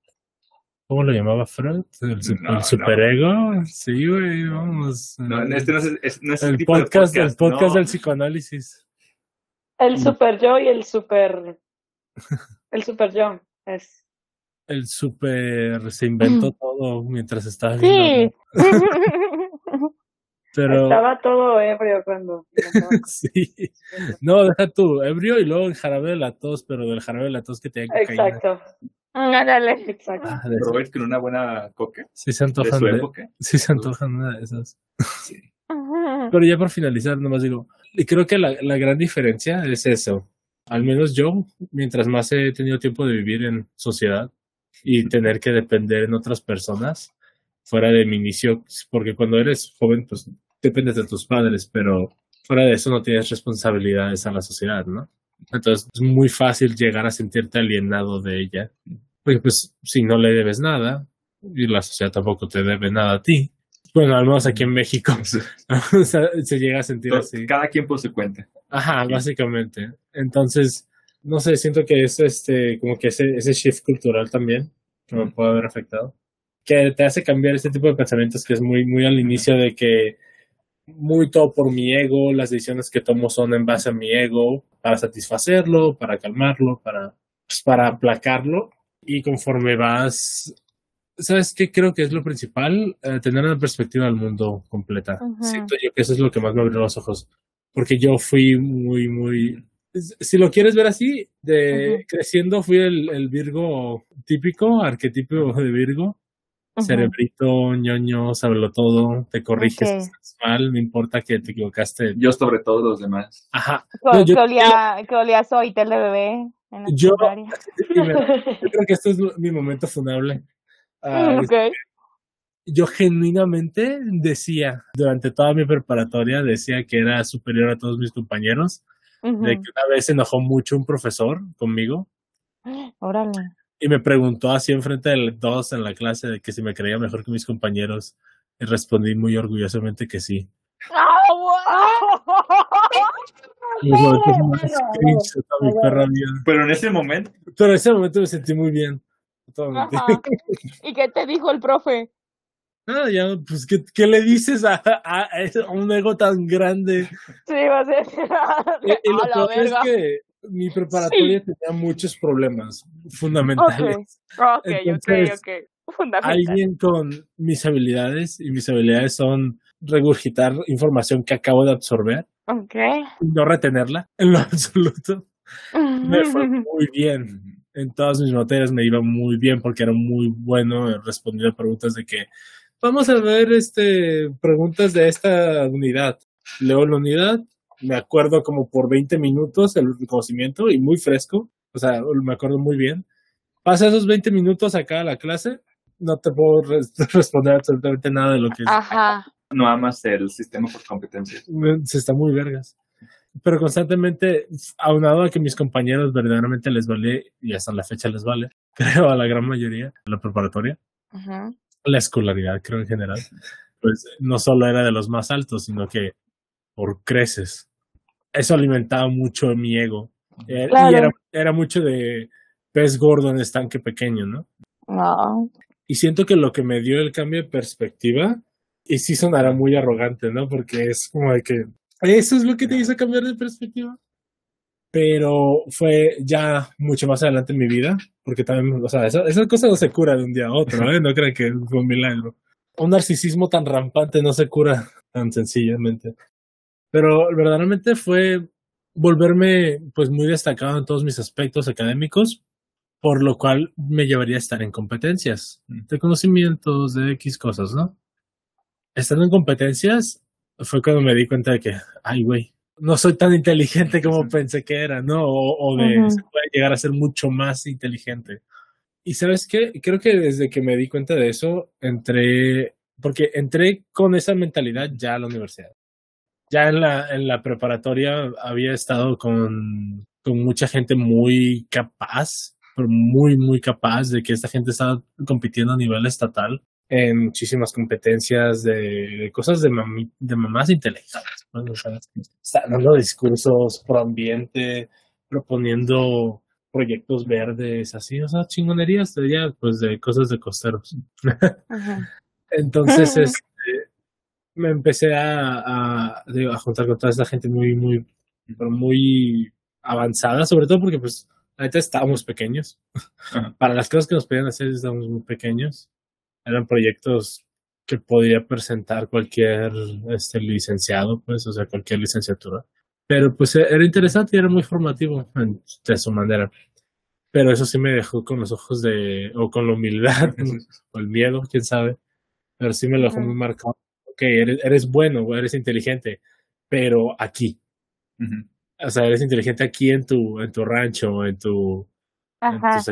¿Cómo lo llamaba Freud? ¿El, su- No, el no. superego? Sí, güey, vamos. No, este no es, es- no es el tipo de podcast, el podcast no. del psicoanálisis. El Mm. super yo y el super. El super yo. Es. El super se inventó todo mientras estaba Sí. Pero Estaba todo ebrio cuando. sí. No, deja tú, ebrio y luego el jarabe de la tos, pero del jarabe de la tos que tenía cocaína. Exacto, Ándale. exacto. Ah, de- Provees con una buena coca sí se de antojan su de, época. sí se antojan una de esas. Sí. Pero ya por finalizar, nomás digo, y creo que la, la gran diferencia es eso. Al menos yo, mientras más he tenido tiempo de vivir en sociedad y tener que depender en otras personas, fuera de mi inicio, porque cuando eres joven, pues dependes de tus padres, pero fuera de eso no tienes responsabilidades a la sociedad, ¿no? Entonces es muy fácil llegar a sentirte alienado de ella. Porque pues si no le debes nada, y la sociedad tampoco te debe nada a ti. Bueno, al menos aquí en México o sea, se llega a sentir así. Cada quien por su cuenta. Ajá, básicamente. Entonces, no sé, siento que es este, como que ese, ese shift cultural también, que me puede haber afectado. Que te hace cambiar este tipo de pensamientos que es muy, muy al inicio de que muy todo por mi ego, las decisiones que tomo son en base a mi ego, para satisfacerlo, para calmarlo, para, pues, para aplacarlo. Y conforme vas, ¿sabes qué? Creo que es lo principal, eh, tener una perspectiva del mundo completa. Siento yo que eso es lo que más me abrió los ojos. Porque yo fui muy, muy... Si lo quieres ver así, de creciendo fui el, el Virgo típico, arquetipo de Virgo. Cerebrito, ñoño, sábelo todo, te corriges Ok. si estás mal, no importa que te equivocaste. Yo sobre todo los demás. Ajá. No, yo- que olía, que olía Soitel de bebé en la Yo- yo creo que este es mi momento funable. Ah, Ok. yo genuinamente decía, durante toda mi preparatoria, decía que era superior a todos mis compañeros, de que una vez se enojó mucho un profesor conmigo Órale. Y me preguntó así enfrente de todos en la clase de que si me creía mejor que mis compañeros y respondí muy orgullosamente que sí. Y es lo que más cringe de toda mi perra vida. Pero en ese momento, Pero en ese momento me sentí muy bien. ¿Y qué te dijo el profe? Ah, ya, pues, ¿qué, qué le dices a, a- a un ego tan grande? Sí, va a ser. Y, y lo a la peor es verga. que mi preparatoria tenía muchos problemas fundamentales. Ok, Entonces, ok, ok. Fundamental. Alguien con mis habilidades, y mis habilidades son regurgitar información que acabo de absorber, Ok. y no retenerla en lo absoluto, me fue muy bien. En todas mis materias me iba muy bien porque era muy bueno respondiendo a preguntas de que vamos a ver este preguntas de esta unidad. Leo la unidad, me acuerdo como por 20 minutos el conocimiento y muy fresco, o sea, me acuerdo muy bien. Pasa esos 20 minutos acá a la clase, no te puedo res- responder absolutamente nada de lo que Ajá. no amas el sistema por competencias. se está muy vergas. Pero constantemente, aunado a que mis compañeros verdaderamente les vale, y hasta la fecha les vale, creo a la gran mayoría, la preparatoria, la escolaridad, creo en general, pues no solo era de los más altos, sino que por creces. Eso alimentaba mucho mi ego. Eh, Claro. Y era, era mucho de pez gordo en estanque pequeño, ¿no? No. Y siento que lo que me dio el cambio de perspectiva, y sí sonará muy arrogante, ¿no? Porque es como de que eso es lo que te hizo cambiar de perspectiva. Pero fue ya mucho más adelante en mi vida, porque también, o sea, esa, esa cosa no se cura de un día a otro, ¿eh? No crean que fue un milagro. Un narcisismo tan rampante no se cura tan sencillamente. Pero verdaderamente fue volverme pues muy destacado en todos mis aspectos académicos, por lo cual me llevaría a estar en competencias de conocimientos, de X cosas, ¿no? Estando en competencias fue cuando me di cuenta de que, ay, güey, no soy tan inteligente como pensé que era, ¿no? O, o de, se puede llegar a ser mucho más inteligente. Y sabes qué, creo que desde que me di cuenta de eso, entré, porque entré con esa mentalidad ya a la universidad. Ya en la, en la preparatoria había estado con, con mucha gente muy capaz, pero muy, muy capaz de que esta gente estaba compitiendo a nivel estatal en muchísimas competencias de, de cosas de, mami- de mamás intelectuales. ¿no? O sea, están dando discursos pro ambiente, proponiendo proyectos verdes, así, o sea, chingonerías ya, pues de cosas de costeros. Entonces, este, me empecé a, a, a juntar con toda esta gente muy, muy, pero muy avanzada, sobre todo porque, pues, ahorita estábamos pequeños. Ajá. Para las cosas que nos podían hacer, estábamos muy pequeños. Eran proyectos que podía presentar cualquier este, licenciado, pues, o sea, cualquier licenciatura. Pero, pues, e- era interesante y era muy formativo en- de su manera. Pero eso sí me dejó con los ojos de, o con la humildad, o el miedo, quién sabe. Pero sí me lo dejó muy marcado. Ok, eres, eres bueno, eres inteligente, pero aquí. O sea, eres inteligente aquí en tu, en tu rancho, en tu, en tu, Ajá.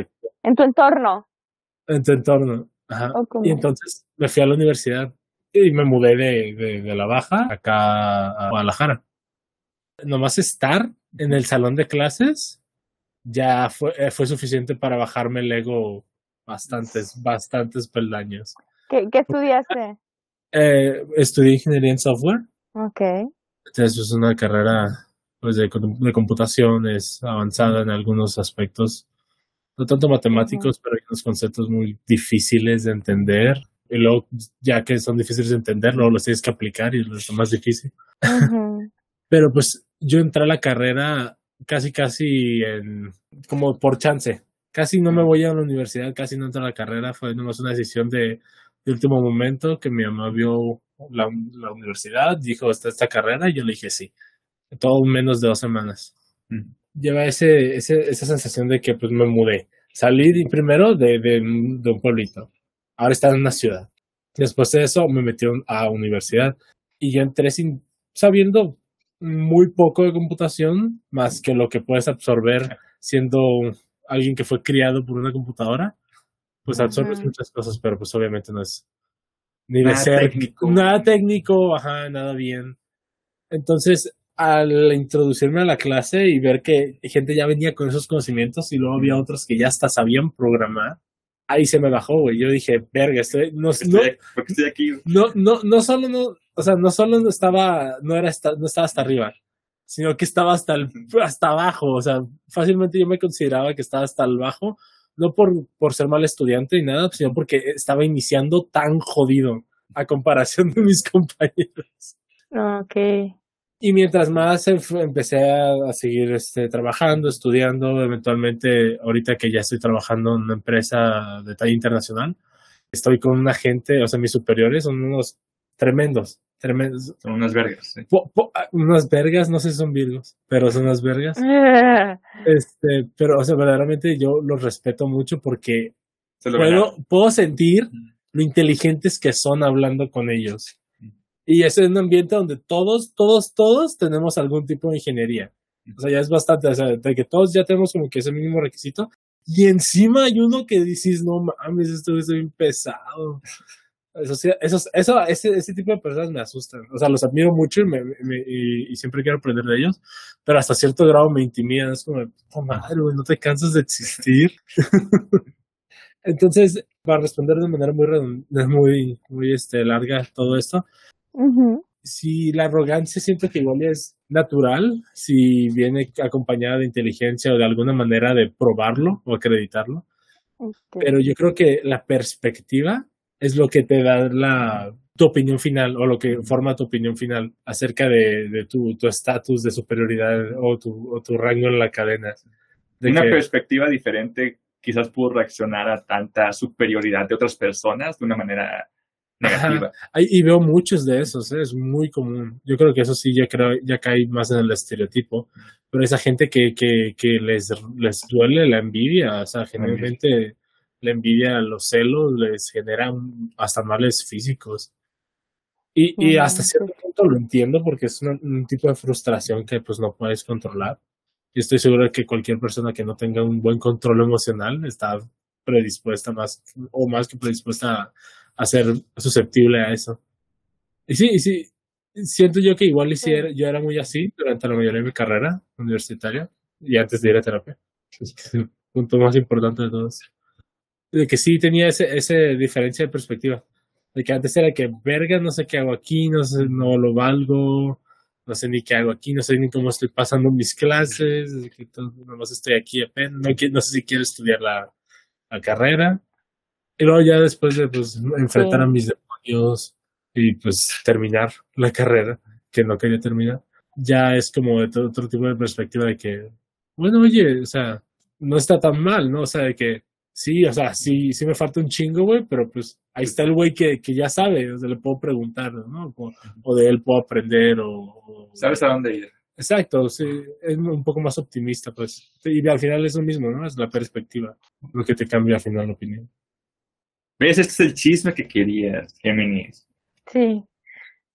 En tu entorno. en tu entorno. Ajá. Ok. Y entonces me fui a la universidad y me mudé de, de, de La Baja acá a Guadalajara. nomás estar en el salón de clases ya fue, eh, fue suficiente para bajarme el ego bastantes, bastantes peldaños. ¿Qué, qué estudiaste? Eh, estudié ingeniería en software. Ok. Entonces es una carrera pues, de, com- de computación, es avanzada en algunos aspectos, no tanto matemáticos, pero hay unos conceptos muy difíciles de entender. Y luego, ya que son difíciles de entender, luego los tienes que aplicar y es lo más difícil. Pero pues yo entré a la carrera casi, casi en, como por chance. Casi no me voy a la universidad, casi no entro a la carrera. Fue nomás una decisión de, de último momento que mi mamá vio la, la universidad, dijo, está esta carrera, y yo le dije sí. Todo en menos de dos semanas. Mm. Lleva ese, ese, esa sensación de que pues me mudé. Salí primero de, de, de un pueblito. Ahora está en una ciudad. Después de eso me metí a universidad y yo entré sin sabiendo muy poco de computación, más que lo que puedes absorber siendo alguien que fue criado por una computadora. Pues absorbes Ujú. muchas cosas, pero pues obviamente no es ni de Nada ser técnico. nada técnico, ajá, nada bien. Entonces, al introducirme a la clase y ver que gente ya venía con esos conocimientos y luego había otros que ya hasta sabían programar, ahí se me bajó, güey. Yo dije, verga, estoy, no, no, Estoy, ¿Por qué estoy aquí? no, no, no solo no, o sea, no solo no estaba, no era hasta, no estaba hasta arriba, sino que estaba hasta el, hasta abajo, o sea, fácilmente yo me consideraba que estaba hasta el bajo, no por, por ser mal estudiante ni nada, sino porque estaba iniciando tan jodido a comparación de mis compañeros. Ok. Y mientras más em- empecé a, a seguir este, trabajando, estudiando, eventualmente, ahorita que ya estoy trabajando en una empresa de talla internacional, estoy con una gente, o sea, mis superiores son unos tremendos, tremendos. Son unas vergas. sí. Po- po- ah, unas vergas, no sé si son virgos, pero son unas vergas. Este, pero, o sea, verdaderamente yo los respeto mucho porque Se lo puedo, puedo sentir lo inteligentes que son hablando con ellos. Y es en un ambiente donde todos, todos, todos tenemos algún tipo de ingeniería. O sea, ya es bastante, o sea, de que todos ya tenemos como que ese mínimo requisito. Y encima hay uno que dices, no mames, esto es bien pesado. Eso, sí, esos, eso, ese, ese tipo de personas me asustan. O sea, los admiro mucho y, me, me- y, y siempre quiero aprender de ellos, pero hasta cierto grado me intimidan. Es como, puta madre, no te cansas de existir. Entonces, para responder de manera muy, muy, muy este, larga todo esto, Ujú. si la arrogancia siento que igual es natural, si viene acompañada de inteligencia o de alguna manera de probarlo o acreditarlo, Este, pero yo creo que la perspectiva es lo que te da la, tu opinión final o lo que forma tu opinión final acerca de, de tu tu estatus de superioridad o tu, o tu rango en la cadena. De Una que- perspectiva diferente quizás pudo reaccionar a tanta superioridad de otras personas de una manera negativa. Y veo muchos de esos, ¿eh? es muy común. Yo creo que eso sí ya creo, ya cae más en el estereotipo. Pero esa gente que, que, que les, les duele la envidia, o sea, generalmente la envidia, los celos les generan hasta males físicos. Y, y hasta cierto punto lo entiendo porque es una- un tipo de frustración que pues no puedes controlar. Y estoy seguro de que cualquier persona que no tenga un buen control emocional está predispuesta más o más que predispuesta a, a ser susceptible a eso. Y sí, y sí, siento yo que igual Sí. era- yo era muy así durante la mayoría de mi carrera universitaria y antes de ir a terapia. Es el punto más importante de todos. De que sí tenía ese, ese diferencia de perspectiva. De que antes era que, verga, no sé qué hago aquí, no sé, no lo valgo, no sé ni qué hago aquí, no sé ni cómo estoy pasando mis clases, que todo- nomás estoy aquí apenas, no, no sé si quiero estudiar la, la carrera. Y luego ya después de pues, enfrentar Sí. a mis demonios y pues terminar la carrera, que no quería terminar, ya es como de todo otro tipo de perspectiva de que, bueno, oye, o sea, no está tan mal, ¿no? O sea, de que sí, o sea, sí, sí me falta un chingo, güey, pero pues ahí está el güey que, que ya sabe, o sea, le puedo preguntar, ¿no? O, o de él puedo aprender, o, o- ¿Sabes a dónde ir? Exacto, sí, es un poco más optimista, pues. Y al final es lo mismo, ¿no? Es la perspectiva lo que te cambia al final la opinión. ¿Ves? Este es el chisme que querías, Géminis. Sí.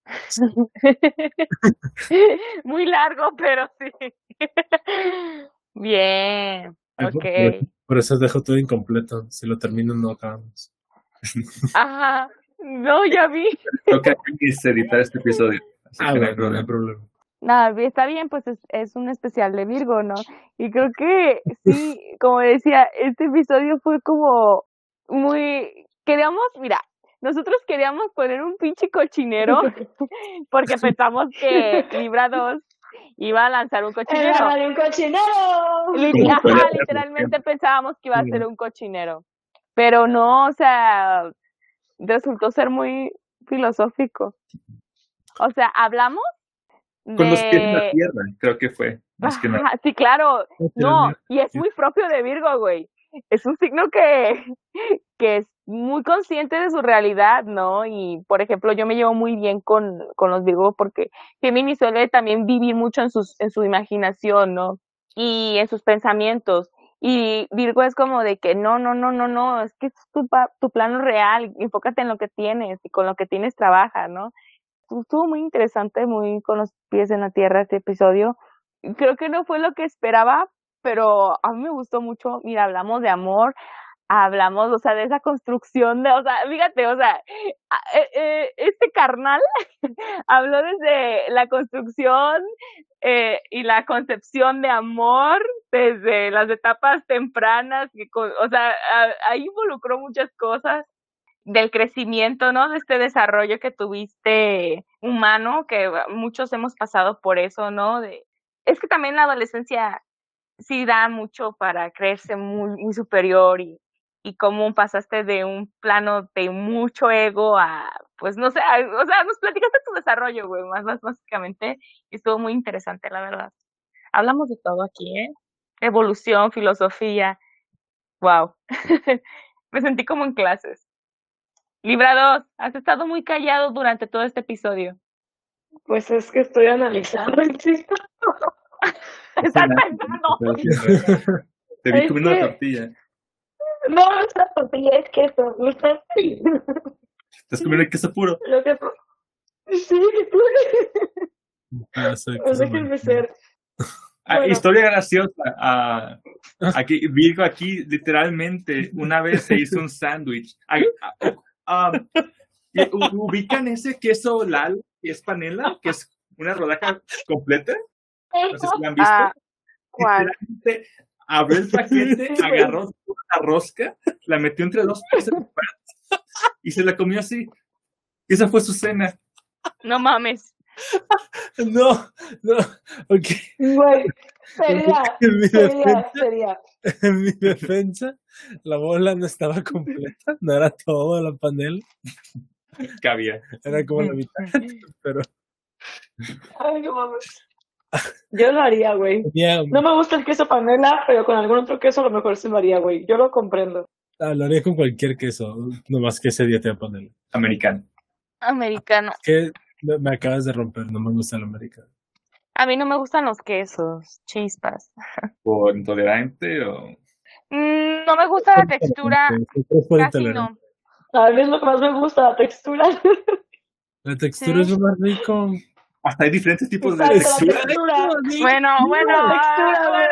Muy largo, pero sí. Bien. Ok. Por, eso dejo todo incompleto. Si lo termino, no acabamos. Ajá. No, ya vi. Toca Géminis editar este episodio. así Ah, que no hay bueno, no hay problema. problema. Nada, está bien, pues es, es un especial de Virgo, ¿no? Y creo que sí, como decía, este episodio fue como muy, queríamos, mira, nosotros queríamos poner un pinche cochinero porque pensamos que Libra 2 iba a lanzar un cochinero. ¡Era de un cochinero! Ajá, literalmente pensábamos que iba a ser un cochinero. Pero no, o sea, resultó ser muy filosófico. O sea, hablamos de... Con los pies en la tierra, creo que fue. Más que nada. Ajá, sí, claro. No, y es muy propio de Virgo, güey. Es un signo que, que es muy consciente de su realidad, ¿no? Y, por ejemplo, yo me llevo muy bien con, con los Virgo porque Gemini suele también vivir mucho en, sus, en su imaginación, ¿no? Y en sus pensamientos. Y Virgo es como de que no, no, no, no, no, es que es tu, tu plano real, enfócate en lo que tienes y con lo que tienes trabaja, ¿no? Estuvo muy interesante, muy con los pies en la tierra este episodio creo que no fue lo que esperaba, pero a mí me gustó mucho. Mira, hablamos de amor, hablamos, o sea, de esa construcción de, o sea, fíjate, o sea, eh, eh, este carnal habló desde la construcción eh, y la concepción de amor desde las etapas tempranas, que o sea, ahí involucró muchas cosas del crecimiento, ¿no? De este desarrollo que tuviste humano, que muchos hemos pasado por eso, ¿no? De, es que también la adolescencia sí da mucho para creerse muy, muy superior y, y cómo pasaste de un plano de mucho ego a, pues no sé, a- o sea, nos platicaste tu desarrollo, güey, más, más básicamente, y estuvo muy interesante, la verdad. Hablamos de todo aquí, ¿eh? Evolución, filosofía, wow. Me sentí como en clases. Libra 2, has estado muy callado durante todo este episodio. Pues es que estoy analizando el chiste. Estás pensando. Te vi comiendo la tortilla. No, esta tortilla es queso. no está- Estás comiendo el queso puro. Lo que... Sí, Ah, pues déjenme ser. Ah, Bueno. historia graciosa. ah, aquí, Virgo aquí literalmente una vez se hizo un sándwich. Ah, ah, ah, y u- ¿Ubican ese queso Lal, que es panela, que es una rodaja completa? No sé si lo han visto. Ah, ¿cuál? Abrió el paquete, agarró la rosca, la metió entre de pan y se la comió así. Esa fue su cena. No mames. No, no, ok. Güey, sería, En mi sería, defensa, sería. en mi defensa, la bola no estaba completa, no era toda la panela, Cabía. era como la mitad, pero Ay, no mames. Yo lo haría, güey. No me gusta el queso panela, pero con algún otro queso a lo mejor sí lo haría, güey. Yo lo comprendo. ah, lo haría con cualquier queso, nomás que ese día tenía panela. Americano. Americano. Que me, me acabas de romper, no me gusta el americano. A mí no me gustan los quesos, chispas. ¿Por intolerante o...? Mm, no me gusta la textura, casi intolerante. no. A mí es lo que más me gusta, la textura. La textura es lo más rico. Hasta hay diferentes tipos de Exacto, textura. textura. Bueno, bueno. La textura, ah, güey.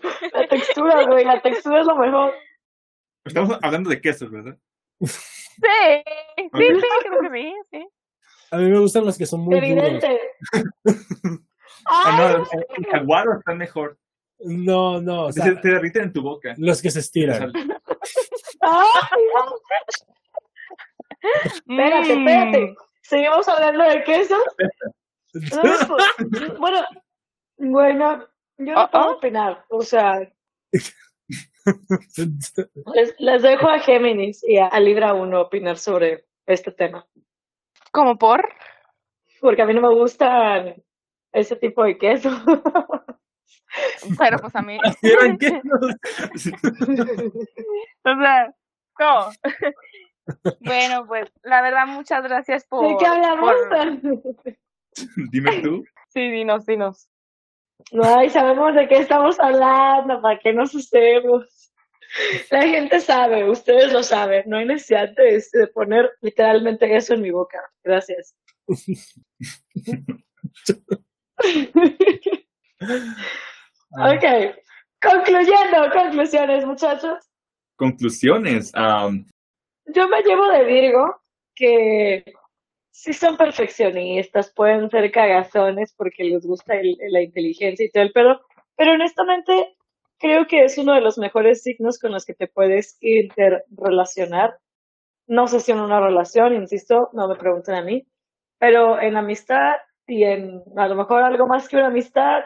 bueno. La textura, güey. La textura es lo mejor. Estamos hablando de quesos, ¿verdad? Sí, sí, sí, creo que sí, sí. A mí me gustan los que son muy. Evidente. Ah, Ay, no, el, jaguar está mejor. No, no, o sea, se te derriten en tu boca. los que se estiran. ay, no. Espérate, Mm, espérate. Seguimos hablando de queso. No, bueno, bueno, yo no Ah, puedo ah. opinar. O sea, les, les dejo a Géminis y a, a Libra 1 opinar sobre este tema. ¿Como por? Porque a mí no me gustan ese tipo de queso. Pero pues a mí. O sea, ¿cómo? Bueno, pues la verdad, muchas gracias por. ¿De qué hablamos? por- Dime tú. Sí, dinos, dinos. Ay, sabemos de qué estamos hablando, ¿para qué nos usemos? La gente sabe, ustedes lo saben, no hay necesidad de, de poner literalmente eso en mi boca. Gracias. ok, concluyendo, conclusiones, muchachos. Conclusiones. am, Yo me llevo de Virgo que sí son perfeccionistas, pueden ser cagazones porque les gusta el- la inteligencia y todo el pedo, pero honestamente creo que es uno de los mejores signos con los que te puedes interrelacionar. No sé si en una relación, insisto, no me pregunten a mí, pero en amistad y en a lo mejor algo más que una amistad,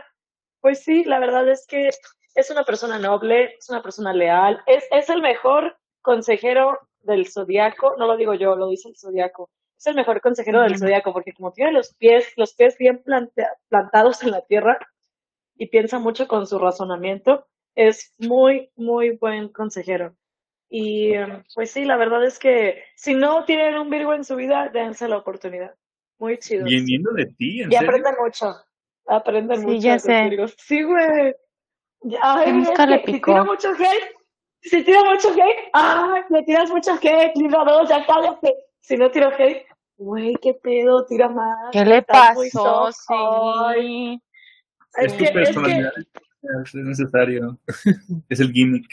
pues sí, la verdad es que es una persona noble, es una persona leal, es, es el mejor consejero del zodiaco, no lo digo yo, lo dice el zodiaco, es el mejor consejero del zodiaco porque como tiene los pies, los pies bien plantea- plantados en la tierra y piensa mucho con su razonamiento, es muy, muy buen consejero. Y em, pues sí, la verdad es que si no tienen un Virgo en su vida, dense la oportunidad. Muy chido. Viniendo de ti, ¿en Y serio? aprenden mucho. Aprenden Sí, mucho ya sé. Virgos. Sí, güey. Ay, es le que si tira mucho hate, si tira mucho hate, ay, le tiras mucho hate, libro dos, ya cállate. Si no tiro hate, güey, qué pedo, tira más. ¿Qué le pasó? Sí. es Es que, tu es que, personalidad. Es necesario. es el gimmick.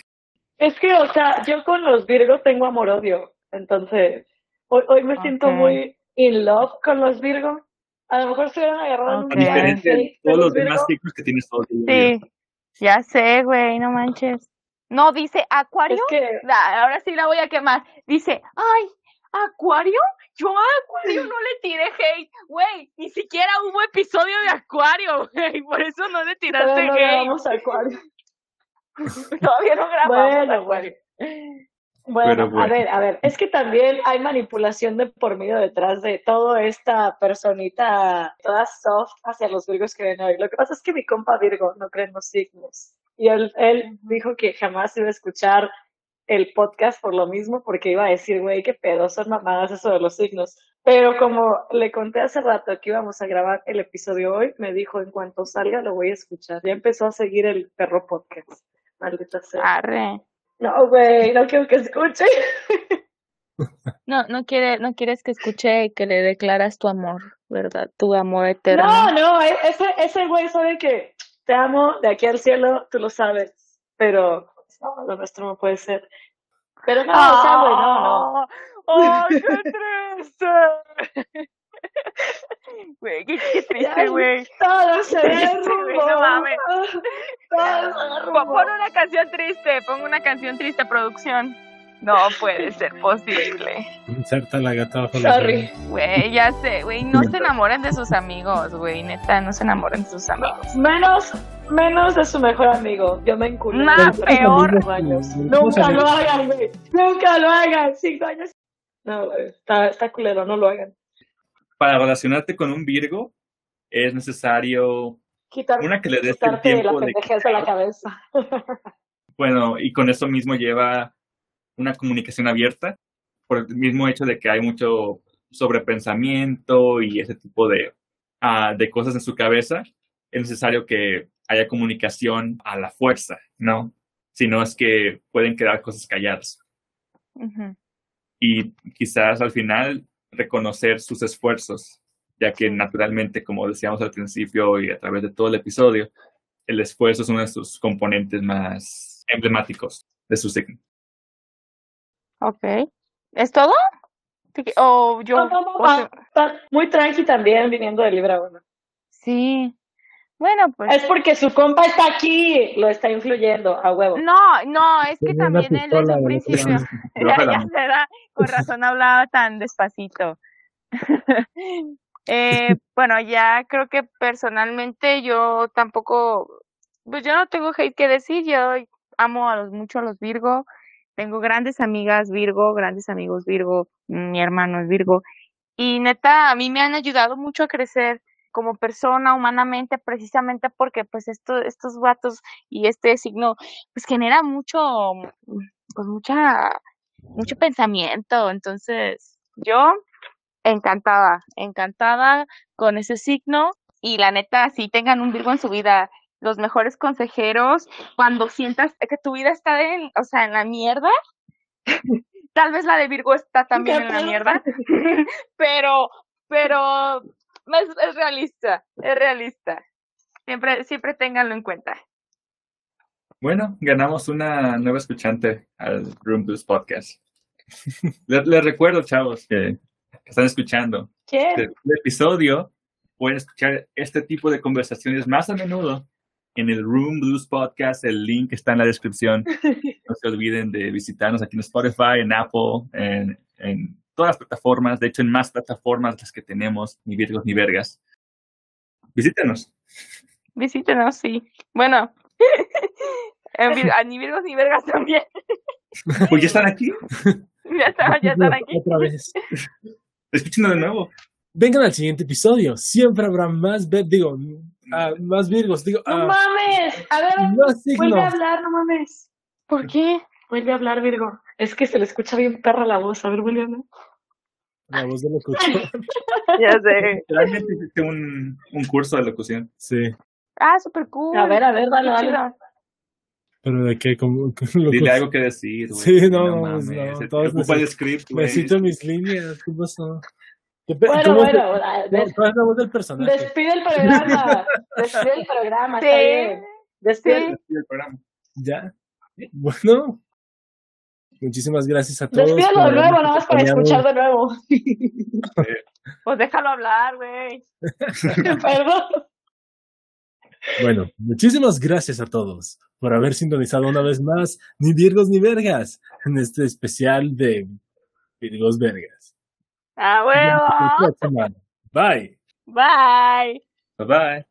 es que, o sea, yo con los Virgos tengo amor-odio. Entonces, hoy, hoy me siento muy in love con los Virgos. A lo mejor se hubieran agarrado en Ok. un A diferencia de todos los demás signos que tienes todo el día. Sí, ya sé, güey, no manches. No, dice Acuario. Es que, La- ahora sí la voy a quemar. Dice, ay, Acuario, yo a Acuario no le tiré hate, güey, ni siquiera hubo episodio de Acuario, güey, por eso no le tiraste todavía no hate. grabamos Acuario. Todavía no grabamos Bueno, Acuario. Bueno, bueno. a ver, a ver, es que también hay manipulación de por medio detrás de toda esta personita toda soft hacia los virgos que ven hoy. Lo que pasa es que mi compa Virgo no cree en los signos. Y él, él dijo que jamás iba a escuchar el podcast por lo mismo, porque iba a decir, güey, qué pedo, son mamadas eso de los signos. Pero como le conté hace rato que íbamos a grabar el episodio hoy, me dijo, en cuanto salga lo voy a escuchar. Ya empezó a seguir el perro podcast. Maldita sea. Arre. No, güey, no quiero que escuche. No, no quiere, no quieres que escuche que le declaras tu amor, ¿verdad? Tu amor eterno. No, no, e- ese, ese güey sabe que te amo de aquí al cielo, tú lo sabes, pero no, lo nuestro no puede ser. Pero no, o sea, güey, no, no. ¡Ah! ¡Ay, qué triste! Güey, qué, qué triste, güey. Todo se güey, no derrumbó. mames. Todo se Pon derrumbó. pon una canción triste, pongo una canción triste, producción. No puede ser posible. Inserta la gata bajo la Sorry. Güey, ya sé, güey, no se enamoren de sus amigos, güey, neta, no se enamoren de sus amigos. Menos, menos de su mejor amigo. Yo me enculé. Hace peor. años. Nunca lo hagan, güey. Nunca lo hagan. Cinco años. No, güey, está, está culero, no lo hagan. Para relacionarte con un Virgo, es necesario, Quitar, una, que le des el quitarte la tiempo de de la cabeza. Bueno, y con eso mismo lleva una comunicación abierta, por el mismo hecho de que hay mucho sobrepensamiento y ese tipo de, ah, de cosas en su cabeza, es necesario que haya comunicación a la fuerza, ¿no? Si no es que pueden quedar cosas calladas. Y quizás al final reconocer sus esfuerzos, ya que naturalmente, como decíamos al principio y a través de todo el episodio, el esfuerzo es uno de sus componentes más emblemáticos de su signo. Ok. ¿Es todo? O yo. No, no, no, o sea, Está muy tranqui también viniendo de Libra 1. sí. Bueno, pues. Es porque su compa está aquí, lo está influyendo a huevo. No, no, es que Tenía también él desde un principio. Ya, ya será, con razón hablaba tan despacito. eh, bueno, ya creo que personalmente yo tampoco, pues yo no tengo hate que decir, yo amo a los mucho a los Virgo, tengo grandes amigas Virgo, grandes amigos Virgo, mi hermano es Virgo, y neta, a mí me han ayudado mucho a crecer como persona humanamente, precisamente porque pues esto, estos vatos y este signo, pues genera mucho, pues mucha, mucho pensamiento. Entonces, yo encantada, encantada con ese signo y la neta, si tengan un Virgo en su vida, los mejores consejeros, cuando sientas que tu vida está en, o sea, en la mierda, tal vez la de Virgo está también en la mierda, pero, pero es, es realista, es realista. Siempre, siempre ténganlo en cuenta. Bueno, ganamos una nueva escuchante al Room Blues Podcast. Les, les recuerdo, chavos, que, que están escuchando, ¿Quién? del episodio, pueden escuchar este tipo de conversaciones más a menudo en el Room Blues Podcast. El link está en la descripción. No se olviden de visitarnos aquí en Spotify, en Apple, en, en todas las plataformas. De hecho, en más plataformas las que tenemos, ni virgos ni vergas. Visítenos. Visítenos, sí. Bueno, en a ni virgos ni vergas también. Pues ya están aquí. Ya están, ya están aquí. Otra vez. Escúchenos de nuevo. Vengan al siguiente episodio. Siempre habrá más, digo, ah, más virgos, digo, ¡No ah, mames! A ver, vuelve a hablar, no mames. ¿Por qué? Vuelve a hablar, Virgo. Es que se le escucha bien perra la voz. A ver, vuelve a hablar. La voz de locutor. Ya sé. Realmente hiciste un, un curso de locución. Sí. Ah, súper cool. A ver, a ver, dale, dale. Pero de qué, como, Dile algo que decir, güey. Sí, no, no, mames. no, Se todos preocupa el script, güey. Necesito mis líneas. ¿Qué pasó? ¿Qué pe- Bueno, bueno, des- ¿Cuál es la voz del personaje? despide el programa. Despide el programa, está bien. Sí. Despide. Sí. Sí, el programa. Ya. Bueno. Muchísimas gracias a todos. Despídelo por de nuevo, nada más para escuchar de nuevo. Pues déjalo hablar, güey. Perdón. Bueno, muchísimas gracias a todos por haber sintonizado una vez más Ni Virgos ni Vergas en este especial de Virgos Vergas. ¡A Nos vemos la huevo! próxima. Bye. Bye. Bye bye.